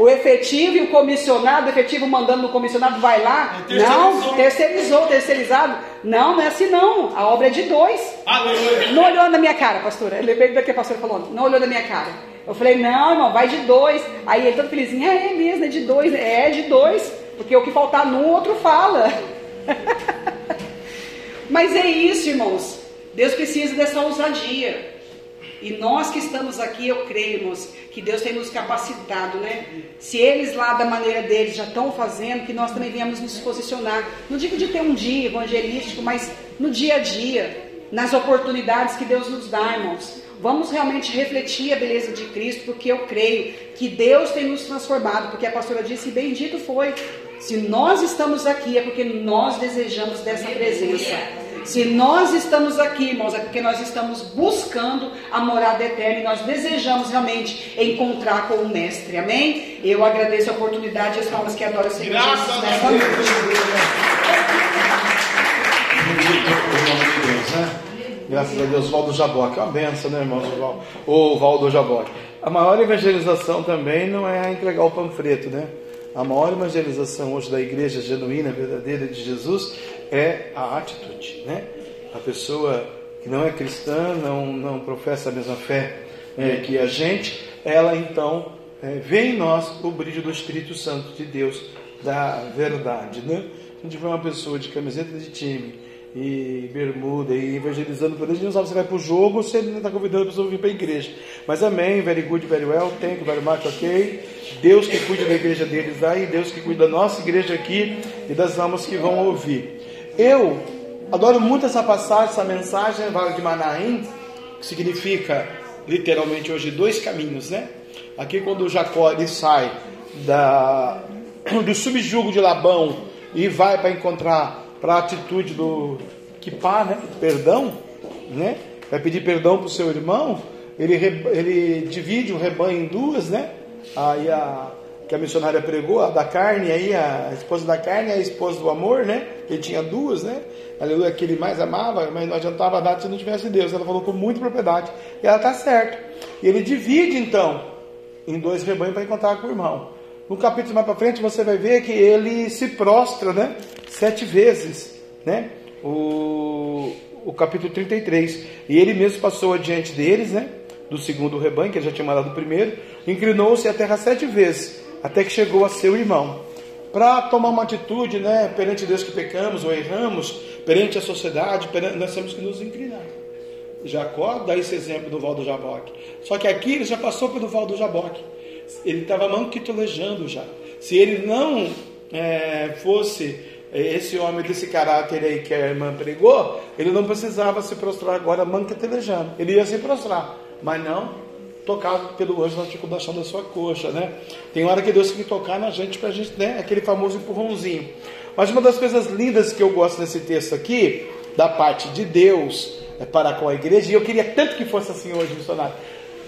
o efetivo e o comissionado, o efetivo mandando no comissionado, vai lá. É, não, terceirizou, terceirizado. Não, não é assim não. A obra é de dois. Aleluia. Não olhou na minha cara, pastora. Eu lembrei do que a pastora falou. Não olhou na minha cara. Eu falei, não, irmão, vai de dois. Aí ele todo felizinho, é, é mesmo, é de dois. É de dois. Porque o que faltar num, o outro fala. Mas é isso, irmãos. Deus precisa dessa ousadia. E nós que estamos aqui, eu creio, irmãos, que Deus tem nos capacitado, né? Se eles lá da maneira deles já estão fazendo, que nós também venhamos nos posicionar. Não digo de ter um dia evangelístico, mas no dia a dia, nas oportunidades que Deus nos dá, irmãos. Vamos realmente refletir a beleza de Cristo, porque eu creio que Deus tem nos transformado, porque a pastora disse, bendito foi. Se nós estamos aqui é porque nós desejamos dessa presença. Se nós estamos aqui, irmãos, é porque nós estamos buscando a morada eterna e nós desejamos realmente encontrar com o Mestre. Amém? Eu agradeço a oportunidade e as palmas que adoram Senhor Graças a nessa Deus. né? Graças a Deus, Valdo Jaboque. É uma benção, né, irmãos? O Valdo Jaboque. A maior evangelização também não é entregar o panfleto, né? A maior evangelização hoje da igreja genuína, verdadeira de Jesus é a atitude, né? A pessoa que não é cristã, não, não professa a mesma fé é, que a gente, ela então é, vê em nós o brilho do Espírito Santo de Deus, da verdade, né? A gente vê uma pessoa de camiseta de time e bermuda e evangelizando por gente não sabe se vai para o jogo ou se ele está convidando a pessoa a vir para a igreja. Mas amém, very good, very well, thank you very much, ok? Deus que cuida da igreja deles aí, Deus que cuida da nossa igreja aqui e das almas que vão ouvir. Eu adoro muito essa passagem, essa mensagem, Vale de Manaim, que significa literalmente hoje dois caminhos, né? Aqui quando Jacó ele sai da, do subjugo de Labão e vai para encontrar para a atitude do Kipá, né? Perdão, né? Vai pedir perdão para o seu irmão. Ele, ele divide o rebanho em duas, né? Aí a que a missionária pregou, a da carne, aí a esposa da carne a esposa do amor, né? Ele tinha duas, né? Aleluia, que ele mais amava, mas não adiantava dar se não tivesse Deus. Ela falou com muita propriedade. E ela está certa. E ele divide então em dois rebanhos para encontrar com o irmão. No capítulo mais para frente você vai ver que ele se prostra, né? Sete vezes, né? O, o capítulo 33. E ele mesmo passou adiante deles, né? Do segundo rebanho, que ele já tinha mandado o primeiro, inclinou-se à terra sete vezes, até que chegou a seu irmão. Para tomar uma atitude, né? Perante Deus que pecamos ou erramos, perante a sociedade, perante- nós temos que nos inclinar. Jacó dá esse exemplo do Val do Jaboque. Só que aqui ele já passou pelo Val do Jaboque. Ele estava manquitolejando já. Se ele não é, fosse esse homem desse caráter aí que a irmã pregou, ele não precisava se prostrar agora manquitelejando. Ele ia se prostrar, mas não tocado pelo anjo na articulação da sua coxa, né? Tem hora que Deus tem que tocar na gente para a gente, né? Aquele famoso empurrãozinho. Mas uma das coisas lindas que eu gosto desse texto aqui, da parte de Deus é, para com a igreja, e eu queria tanto que fosse assim hoje, missionário.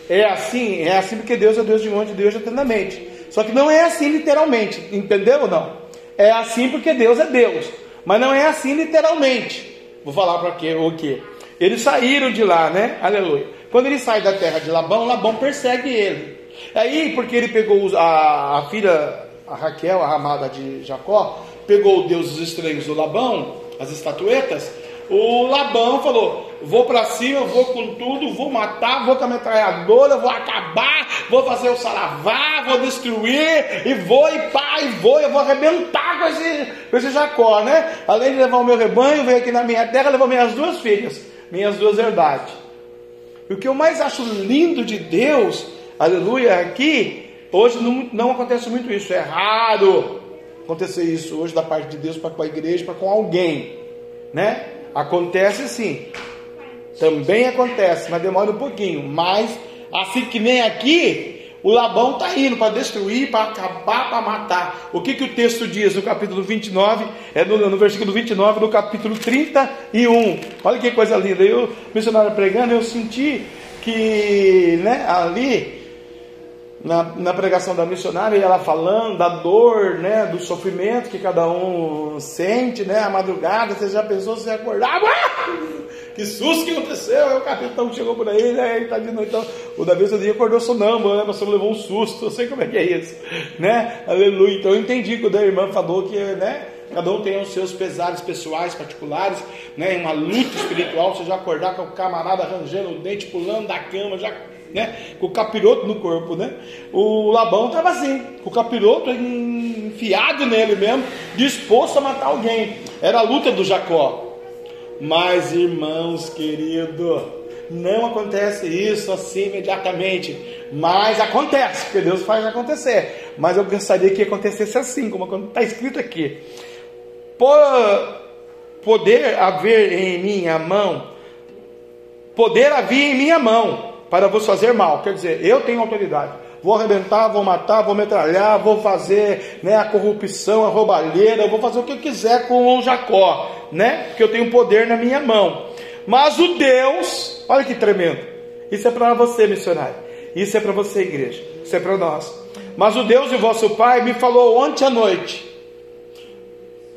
É assim, é assim porque Deus é Deus de onde Deus eternamente. Só que não é assim literalmente, entendeu ou não? É assim porque Deus é Deus, mas não é assim literalmente. Vou falar para quê? O quê? Eles saíram de lá, né? Aleluia. Quando ele sai da terra de Labão, Labão persegue ele. Aí, porque ele pegou os- a, a filha, a Raquel, a amada de Jacó, pegou Deus dos estranhos do Labão, as estatuetas, o Labão falou: Vou para cima, vou com tudo, vou matar, vou com a metralhadora, vou acabar, vou fazer o saravá, vou destruir, e vou, e pá, e vou, eu vou arrebentar com esse, com esse Jacó, né? Além de levar o meu rebanho, veio aqui na minha terra, levou minhas duas filhas, minhas duas herdades. E o que eu mais acho lindo de Deus, aleluia, aqui, hoje não, não acontece muito isso, é raro acontecer isso hoje da parte de Deus para com a igreja, para com alguém, né? Acontece sim, também acontece, mas demora um pouquinho, mas assim que nem aqui, O Labão está indo para destruir, para acabar, para matar. O que, que o texto diz no capítulo 29? É no, no versículo 29 do capítulo 31. Olha que coisa linda. Eu, missionário pregando, eu senti que né, ali na, na, pregação da missionária, ela falando da dor, né, do sofrimento que cada um sente, né, a madrugada, você já pensou se acordar, que susto que aconteceu, aí o capitão chegou por aí, né, e tá de noite, então, o Davi esse acordou sonâmbulo, né, você levou um susto, eu sei como é que é isso, né, aleluia, então eu entendi quando a irmã falou que, né, Cada um tem os seus pesares pessoais, particulares, né? Uma luta espiritual, você já acordar com o camarada arranjando o dente, pulando da cama, já né? Com o capiroto no corpo, né? O Labão estava assim, com o capiroto enfiado nele mesmo, disposto a matar alguém. Era a luta do Jacó. Mas, irmãos queridos, não acontece isso assim imediatamente. Mas acontece, porque Deus faz acontecer. Mas eu gostaria que acontecesse assim, como está escrito aqui. Poder haver em minha mão, poder havia em minha mão, para vos fazer mal. Quer dizer, eu tenho autoridade. Vou arrebentar, vou matar, vou metralhar, vou fazer né, a corrupção, a roubalheira, vou fazer o que eu quiser com o Jacó, né? Porque eu tenho poder na minha mão. Mas o Deus, olha que tremendo. Isso é para você, missionário. Isso é para você, igreja. Isso é para nós. Mas o Deus de vosso Pai me falou ontem à noite.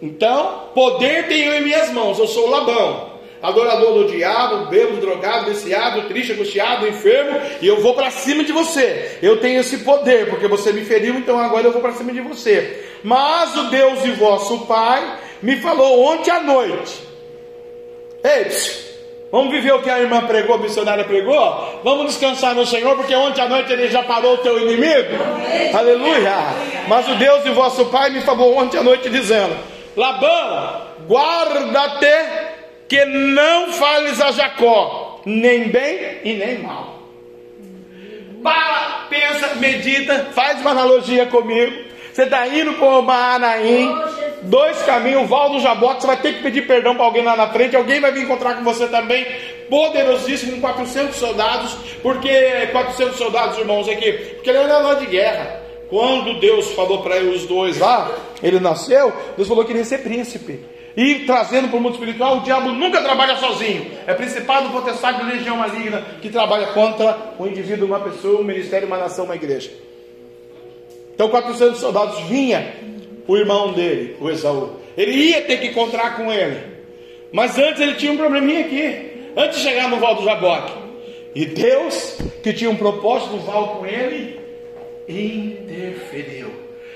Então, poder tenho em minhas mãos. Eu sou o Labão adorador do diabo, bêbado, drogado, viciado, triste, angustiado, enfermo, e eu vou para cima de você. Eu tenho esse poder, porque você me feriu, então agora eu vou para cima de você. Mas o Deus de vosso Pai me falou ontem à noite. Ei, vamos viver o que a irmã pregou, a missionária pregou? Vamos descansar no Senhor, porque ontem à noite ele já parou o teu inimigo. Aleluia! Mas o Deus de vosso Pai me falou ontem à noite dizendo: Labão, guarda-te que não fales a Jacó, nem bem e nem mal. Para, pensa, medita, faz uma analogia comigo. Você está indo para Maanaim, dois caminhos, Val do Jaboque, você vai ter que pedir perdão para alguém lá na frente, alguém vai vir encontrar com você também, poderosíssimo, com 400 soldados, porque 400 soldados, irmãos, aqui, porque ele era lá de guerra. Quando Deus falou para os dois lá, ele nasceu, Deus falou que ele ia ser príncipe. E trazendo para o mundo espiritual, o diabo nunca trabalha sozinho. É principado, potestade de legião maligna que trabalha contra um indivíduo, uma pessoa, um ministério, uma nação, uma igreja. Então 400 soldados vinha o irmão dele, o Esaú. Ele ia ter que encontrar com ele. Mas antes ele tinha um probleminha aqui. Antes de chegar no Val do Jaboque. E Deus, que tinha um propósito no Val com ele, interferiu.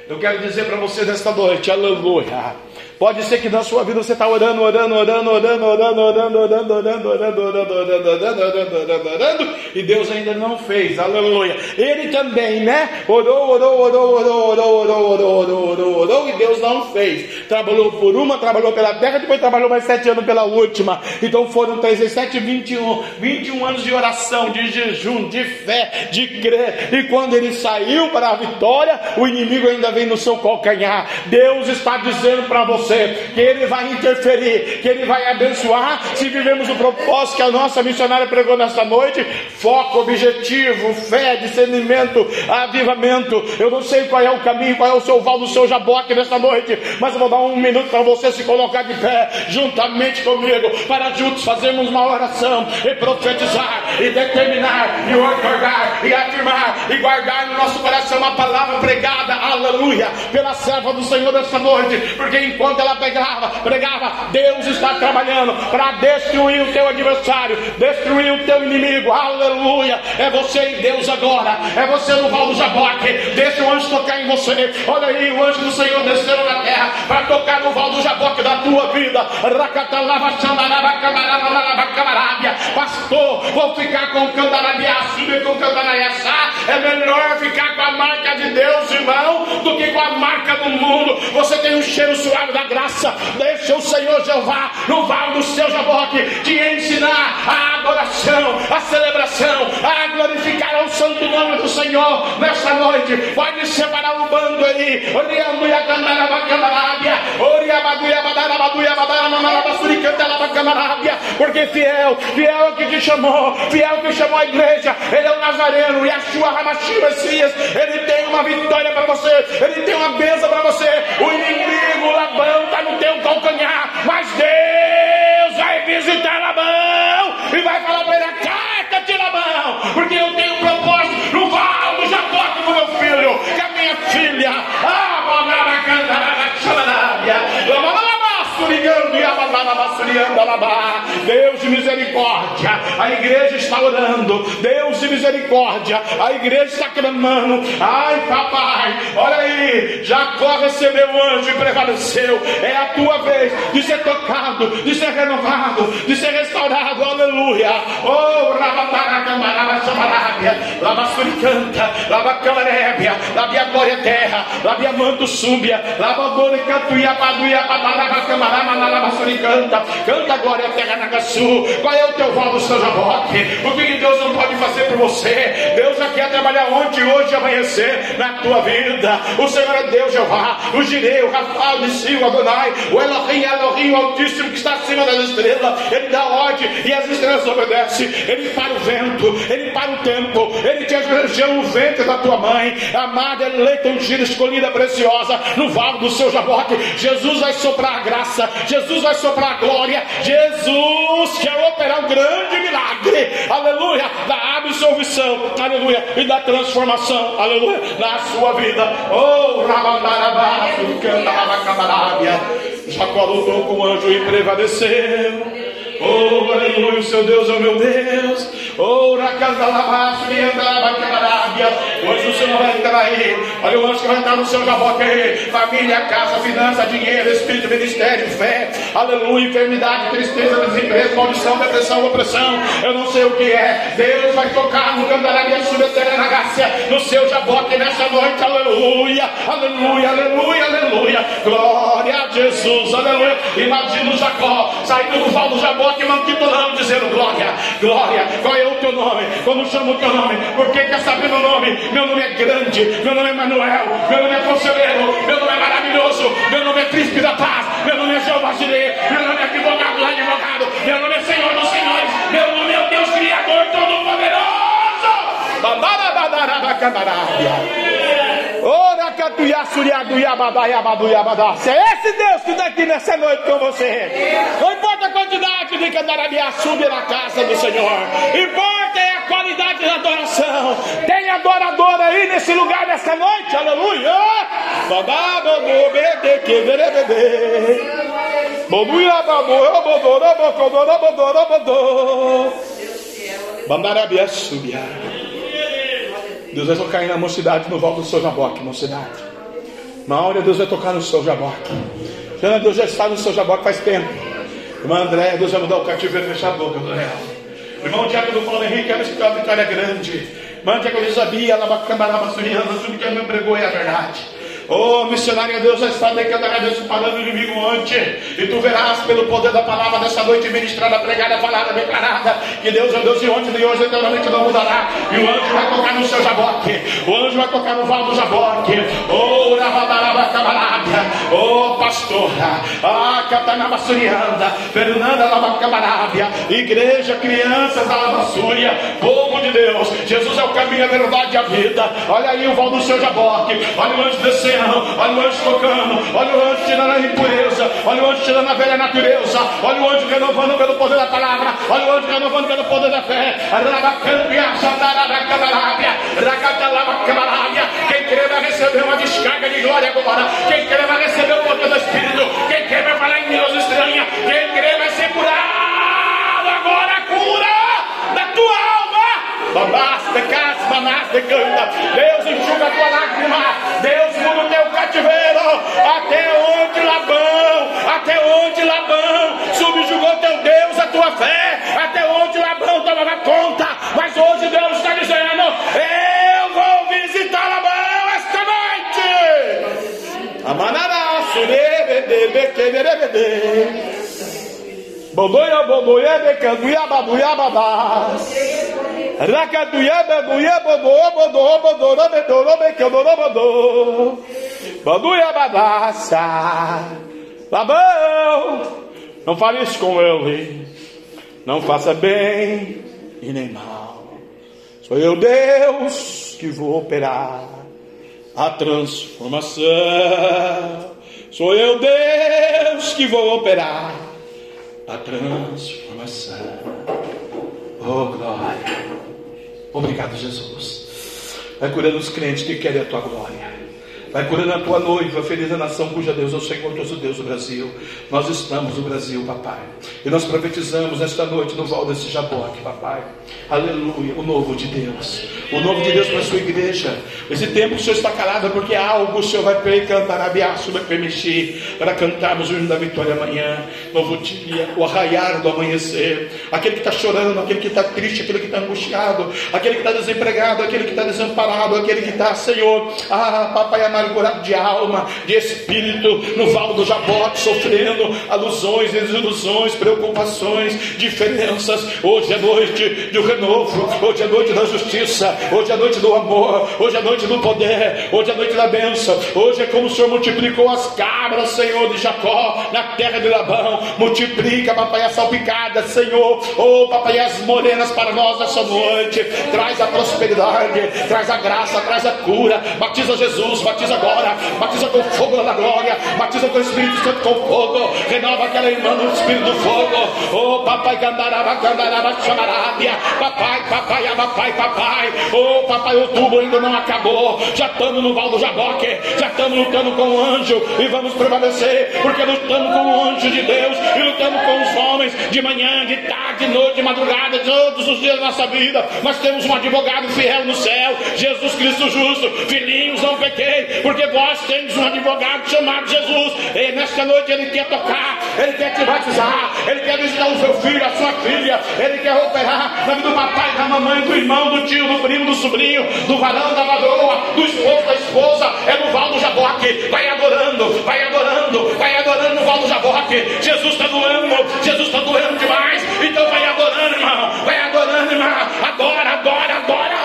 Eu quero dizer para você nesta noite, aleluia Pode ser que na sua vida você está orando, orando, orando, orando, orando, orando, orando, orando, orando, orando, orando, orando, orando, orando, orando, e Deus ainda não fez, aleluia. Ele também, né? Orou, orou, orou, orou, orou, orou, orou, orou, orou, orou, e Deus não fez. Trabalhou por uma, trabalhou pela terra, depois trabalhou mais sete anos pela última. Então foram 37, 21, 21 anos de oração, de jejum, de fé, de crer. E quando ele saiu para a vitória, o inimigo ainda vem no seu calcanhar. Deus está dizendo para você você, que Ele vai interferir, que Ele vai abençoar, se vivemos o propósito que a nossa missionária pregou nesta noite: foco, objetivo, fé, discernimento, avivamento. Eu não sei qual é o caminho, qual é o seu val do seu jaboque nesta noite, mas eu vou dar um minuto para você se colocar de pé, juntamente comigo, para juntos fazermos uma oração e profetizar, e determinar, e acordar, e afirmar, e guardar no nosso coração a palavra pregada, aleluia, pela serva do Senhor nesta noite, porque enquanto ela pregava, pregava, Deus está trabalhando para destruir o teu adversário, destruir o teu inimigo. Aleluia! É você e Deus agora. É você no Val do Jaboque. Deixa o anjo tocar em você. Olha aí, o anjo do Senhor descendo na terra para tocar no Val do Jaboque da tua vida. Pastor, vou ficar com o candarabiaçu e com o candaraiaçá. É melhor ficar com a marca de Deus, irmão, do que com a marca do mundo. Você tem um cheiro suave da graça. Deixa o Senhor Jeová no vale do seu Jaboque te ensinar a Senhor nessa noite. Pode separar um bando aí. Porque fiel, fiel é o que te chamou, fiel é que chamou a igreja. Ele é o Nazareno, e a sua Messias. Ele tem uma vitória para você, ele tem uma bênção para você. O inimigo, o Labão, está no teu calcanhar, mas Deus vai visitar com a minha filha. Ah, Deus de misericórdia, a igreja está orando. Deus de misericórdia, a igreja está clamando. Ai, papai, olha aí, Jacó recebeu o anjo e prevaleceu. É a tua vez de ser tocado, de ser renovado, de ser restaurado. Aleluia. Oh, Rabataracamaraba Chamarábia, Labassuri canta, Labacamarébia, Labia Glória Terra, Labia Manto Súbia, Labadore Cantuia, Paduia, Padaraba Camarama, canta, canta Glória Terra Nagaçu. Qual é o teu voto, seu Jaboque? O que Deus não pode fazer por você? Deus já quer trabalhar ontem, hoje amanhecer na tua vida. O Senhor é Deus, Jeová, o Girei, o Rafael de Si, o Adonai, o Elohim, Elohim, o Altíssimo que está acima das estrelas. Ele dá ordem e as estrelas obedecem. Ele para o vento, ele para o tempo, ele te ajoelhou no ventre da tua mãe, amada, eleita, ungida, escolhida, preciosa, no vale do seu Jaboque. Jesus vai soprar a graça, Jesus vai soprar a glória, Jesus quer operar um grande milagre, aleluia, da absolvição, aleluia, e da transformação, aleluia, na sua vida. Oh, Jacó lutou com o anjo e prevaleceu. Oh, aleluia, o seu Deus é o meu Deus. Oh, Racazalabaço, e andava camarada. Hoje o Senhor vai entrar aí. Olha o anjo que vai entrar no seu jaboque aí. Família, casa, finança, dinheiro, espírito, ministério, fé. Aleluia, enfermidade, tristeza, desemprego, maldição, depressão, opressão. Eu não sei o que é. Deus vai tocar no candarabia graça. No seu jaboque nessa noite. Aleluia, aleluia, aleluia, aleluia. Glória a Jesus, aleluia. Imagina o Jacó saindo do val do jaboque que manquitulando, dizendo glória, glória, qual é o teu nome? Como chama o teu nome? Por que quer saber meu nome? Meu nome é grande, meu nome é Manuel, meu nome é conselheiro, meu nome é maravilhoso, meu nome é príncipe da paz, meu nome é Jeová Jireh, meu nome é advogado do advogado, meu nome é Senhor dos senhores, meu nome é o Deus Criador Todo-Poderoso. É esse Deus que está aqui nessa noite com você. Não importa a quantidade de candarabia sube na casa do Senhor. Importa é a qualidade da adoração. Tem adorador aí nesse lugar nessa noite. Aleluia. Bandarabia subia. Deus vai tocar na mocidade no volta do seu jaboque, mocidade. Na hora Deus vai tocar no seu jaboque. Jana, Deus já está no seu jaboque faz tempo. Irmã André, Deus vai mudar o cativeiro e fechar a boca do real. Irmão do Paulo Henrique, ela escutou a vitória grande. Irmã de Zabia, ela vai camarada que me pregou é a verdade. Oh, missionária, Deus já está declarando Deus parando o inimigo antes. E tu verás pelo poder da palavra dessa noite ministrada, pregada, falada, declarada. Que Deus é Deus de ontem, de hoje, eternamente não mudará. E o anjo vai tocar no seu jaboque. O anjo vai tocar no val do jaboque. Oh, Rabadaraba camarada. Oh, pastora. Ah, Catanaba Surianda. Fernanda Lava Camarábia. Igreja, crianças Súria. Povo de Deus. Jesus é o caminho, a verdade e a vida. Olha aí o val do seu jaboque. Olha o anjo descendo olha o anjo tocando, olha o anjo tirando a impureza, olha o anjo tirando a velha natureza, olha o anjo renovando pelo poder da palavra, olha o anjo renovando pelo poder da fé. Quem crê vai receber uma descarga de glória agora. Quem crê vai receber o poder do Espírito. Quem crê vai falar em Deus estranha. Quem crê vai ser curado agora. Cura Babasta, casma, de canta. Deus enxuga a tua lágrima. Deus muda o teu cativeiro. Até onde Labão, até onde Labão subjugou teu Deus, a tua fé. Até onde Labão tomava conta. Mas hoje Deus está dizendo: Eu vou visitar Labão esta noite. Amanará, surebe, bebe, queberebebe. Bodoia, bodoia, becanduia, babuia, babás. Racatuia, baduia, bodô, bodô, bodô, bodô, bodô, bodô, baduia, badaça. Labão, não fale isso com ele, não faça bem e nem mal. Sou eu, Deus, que vou operar a transformação. Sou eu, Deus, que vou operar a transformação. Oh, glória. Obrigado, Jesus. Vai curando os crentes que querem a tua glória. Vai curando a tua noiva, feliz a nação cuja Deus é o Senhor, Deus, o Deus do Brasil. Nós estamos no Brasil, papai. E nós profetizamos esta noite no Val desse Jaboque, papai. Aleluia, o novo de Deus. O novo de Deus para a sua igreja. Esse tempo o Senhor está calado é porque algo o Senhor vai cantar, abiaço, vai permitir para cantarmos o hino da vitória amanhã. Novo dia, o arraiar do amanhecer. Aquele que está chorando, aquele que está triste, aquele que está angustiado, aquele que está desempregado, aquele que está desamparado, aquele que está, Senhor, ah, papai amargurado de alma, de espírito, no val do Jabote, sofrendo alusões, desilusões, preocupações, diferenças. Hoje é noite do renovo, hoje é noite da justiça, hoje é noite do amor, hoje é noite do poder, hoje é noite da bênção. Hoje é como o Senhor multiplicou as cabras, Senhor, de Jacó, na terra de Labão. Multiplica, papai, a salpicada, Senhor. Oh, papai, as morenas para nós nessa noite. Traz a prosperidade, traz a graça, traz a cura. Batiza Jesus, batiza batiza agora, batiza com fogo da glória, batiza com o Espírito Santo com fogo, renova aquela irmã no Espírito do fogo, oh papai, candaraba, candaraba, chamarábia, papai, papai, papai, papai, oh papai, outubro ainda não acabou, já estamos no Val do Jaboque, já estamos lutando com o anjo e vamos prevalecer, porque lutamos com o anjo de Deus e lutamos com os homens de manhã, de tarde, de noite, de madrugada, todos os dias da nossa vida. Nós temos um advogado fiel no céu, Jesus Cristo justo, filhinhos, não pequei, porque vós temos um advogado chamado Jesus, e nesta noite ele quer tocar, ele quer te batizar, ele quer visitar o seu filho, a sua filha, ele quer operar na vida do papai, da mamãe, do irmão, do tio, do primo, do sobrinho, do varão, da varoa, do esposo, da esposa, é no Val do Jaboque, vai adorando, vai adorando, vai adorando no Val do Jaboque, Jesus está doendo, Jesus está doendo demais, então vai adorando, irmão, vai adorando, irmão, agora, agora, agora,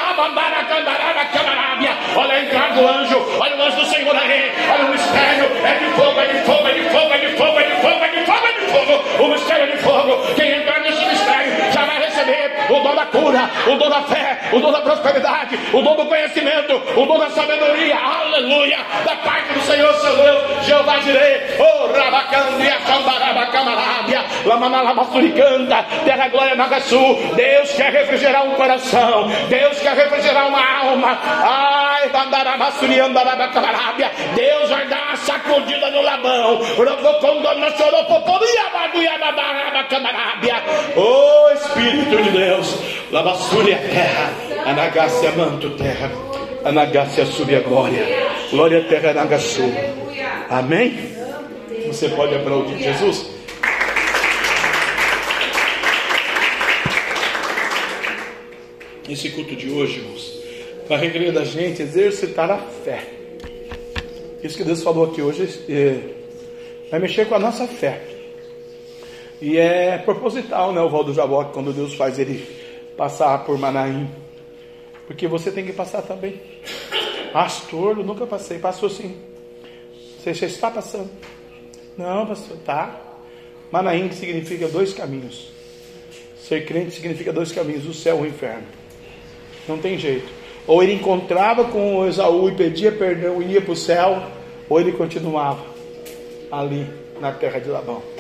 olha a entrada do anjo, olha o anjo do Senhor aí, olha o mistério, é de fogo, é de fogo, é de fogo, é de fogo, é de fogo, é de fogo, é de fogo, o mistério é de fogo, quem entrar nesse mistério já vai receber o dom da cura, o dom da fé, o dom da prosperidade, o dom do conhecimento, o dom da sabedoria, aleluia, da parte do Senhor seu Deus, Jeová direi, oh rabacandia, xambarabacamarábia, lamanalamasturicanta, terra glória nagaçu, Deus quer refrigerar um coração, Deus quer refrigerar uma alma, ai, Deus vai dar uma sacudida no labão, oh Espírito de Deus, Labassúria terra, Anagácia manto terra, Anagácia sube a glória, glória terra Anagassu. Amém? Você pode aplaudir Jesus? Esse culto de hoje, irmãos, vai requerer da gente exercitar a fé. Isso que Deus falou aqui hoje é, vai mexer com a nossa fé. E é proposital, né? O Val do Jaboque, quando Deus faz ele passar por Manaim. Porque você tem que passar também. Pastor, eu nunca passei. Passou sim. Você já está passando. Não, pastor, tá. Manaim significa dois caminhos. Ser crente significa dois caminhos, o céu ou o inferno. Não tem jeito. Ou ele encontrava com Esaú e pedia perdão e ia para o céu, ou ele continuava ali na terra de Labão.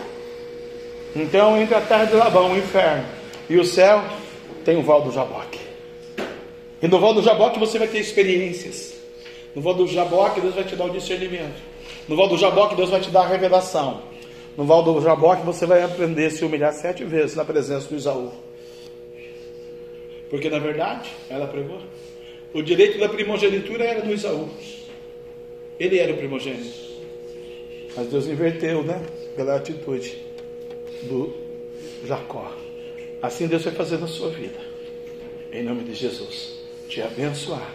Então, entre a terra de Labão, o inferno e o céu, tem o Val do Jaboque. E no Val do Jaboque você vai ter experiências. No Val do Jaboque, Deus vai te dar o discernimento. No Val do Jaboque, Deus vai te dar a revelação. No Val do Jaboque, você vai aprender a se humilhar sete vezes na presença do Isaú. Porque na verdade, ela pregou, o direito da primogenitura era do Isaú. Ele era o primogênito. Mas Deus inverteu, né? Pela atitude do Jacó. Assim Deus vai fazer na sua vida. Em nome de Jesus. Te abençoar.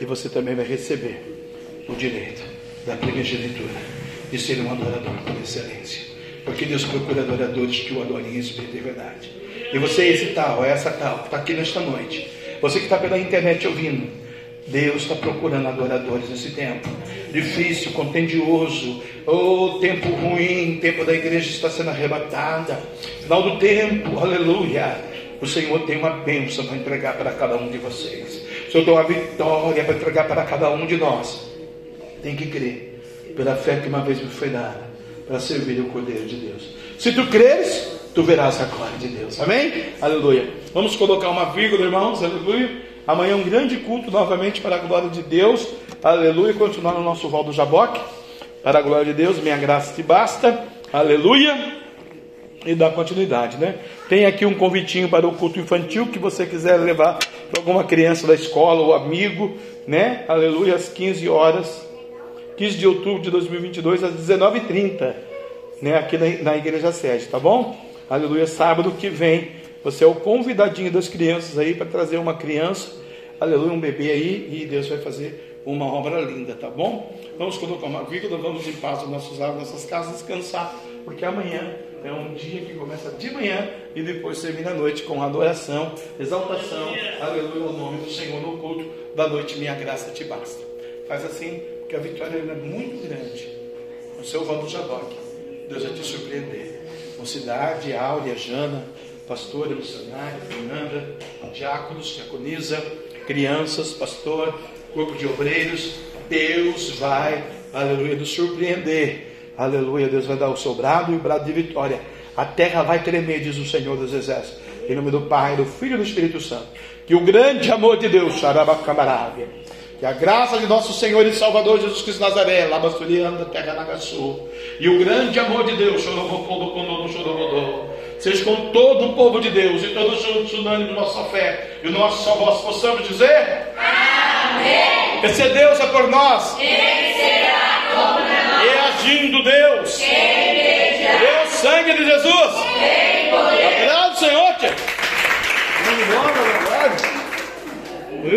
E você também vai receber o direito da primogenitura de ser um adorador por excelência. Porque Deus procura adoradores que o adorem em espírito e verdade. E você é esse tal, é essa tal, que está aqui nesta noite. Você que está pela internet ouvindo, Deus está procurando adoradores nesse tempo. Difícil, contendioso, oh, tempo ruim, tempo da igreja está sendo arrebatada. Final do tempo, aleluia. O Senhor tem uma bênção para entregar para cada um de vocês. O Senhor tem uma vitória para entregar para cada um de nós. Tem que crer, pela fé que uma vez me foi dada, para servir o Cordeiro de Deus. Se tu creres, tu verás a glória de Deus. Amém? Aleluia. Vamos colocar uma vírgula, irmãos. Aleluia. Amanhã é um grande culto novamente para a glória de Deus. Aleluia. Continuar no nosso Val do Jaboque. Para a glória de Deus, minha graça te basta. Aleluia. E dar continuidade, né? Tem aqui um convitinho para o culto infantil que você quiser levar para alguma criança da escola ou amigo, né? Aleluia, às 15 horas. 15 de outubro de 2022, às 19h30, né? Aqui na, na igreja sede, tá bom? Aleluia, sábado que vem. Você é o convidadinho das crianças aí para trazer uma criança, aleluia, um bebê aí, e Deus vai fazer uma obra linda, tá bom? Vamos colocar uma vírgula, vamos em paz nos nossos lares, nossas casas, descansar, porque amanhã é um dia que começa de manhã e depois termina a noite com adoração, exaltação, aleluia, ao nome do Senhor no culto da noite, minha graça te basta. Faz assim, porque a vitória é muito grande. O seu Valdo Jadoc, Deus vai te surpreender. Mocidade, Áurea, Jana, pastora, missionária, Fernanda, diáconos, diaconisa, crianças, pastor, corpo de obreiros. Deus vai, aleluia, nos surpreender. Aleluia, Deus vai dar o seu brado e o brado de vitória. A terra vai tremer, diz o Senhor dos Exércitos. Em nome do Pai, do Filho e do Espírito Santo. Que o grande amor de Deus, Xarabacamarávia, que a graça de nosso Senhor e Salvador Jesus Cristo Nazaré, Labasturianda, Terra Nagaçu, e o grande amor de Deus, seja com todo o povo de Deus e todos juntos, unânimes, nossa fé e nossa só voz, possamos dizer: Amém. Esse Deus é por nós. Quem será contra nós? E agindo Deus. Quem é O sangue de Jesus. Quem poder. Obrigado, Senhor. Obrigado.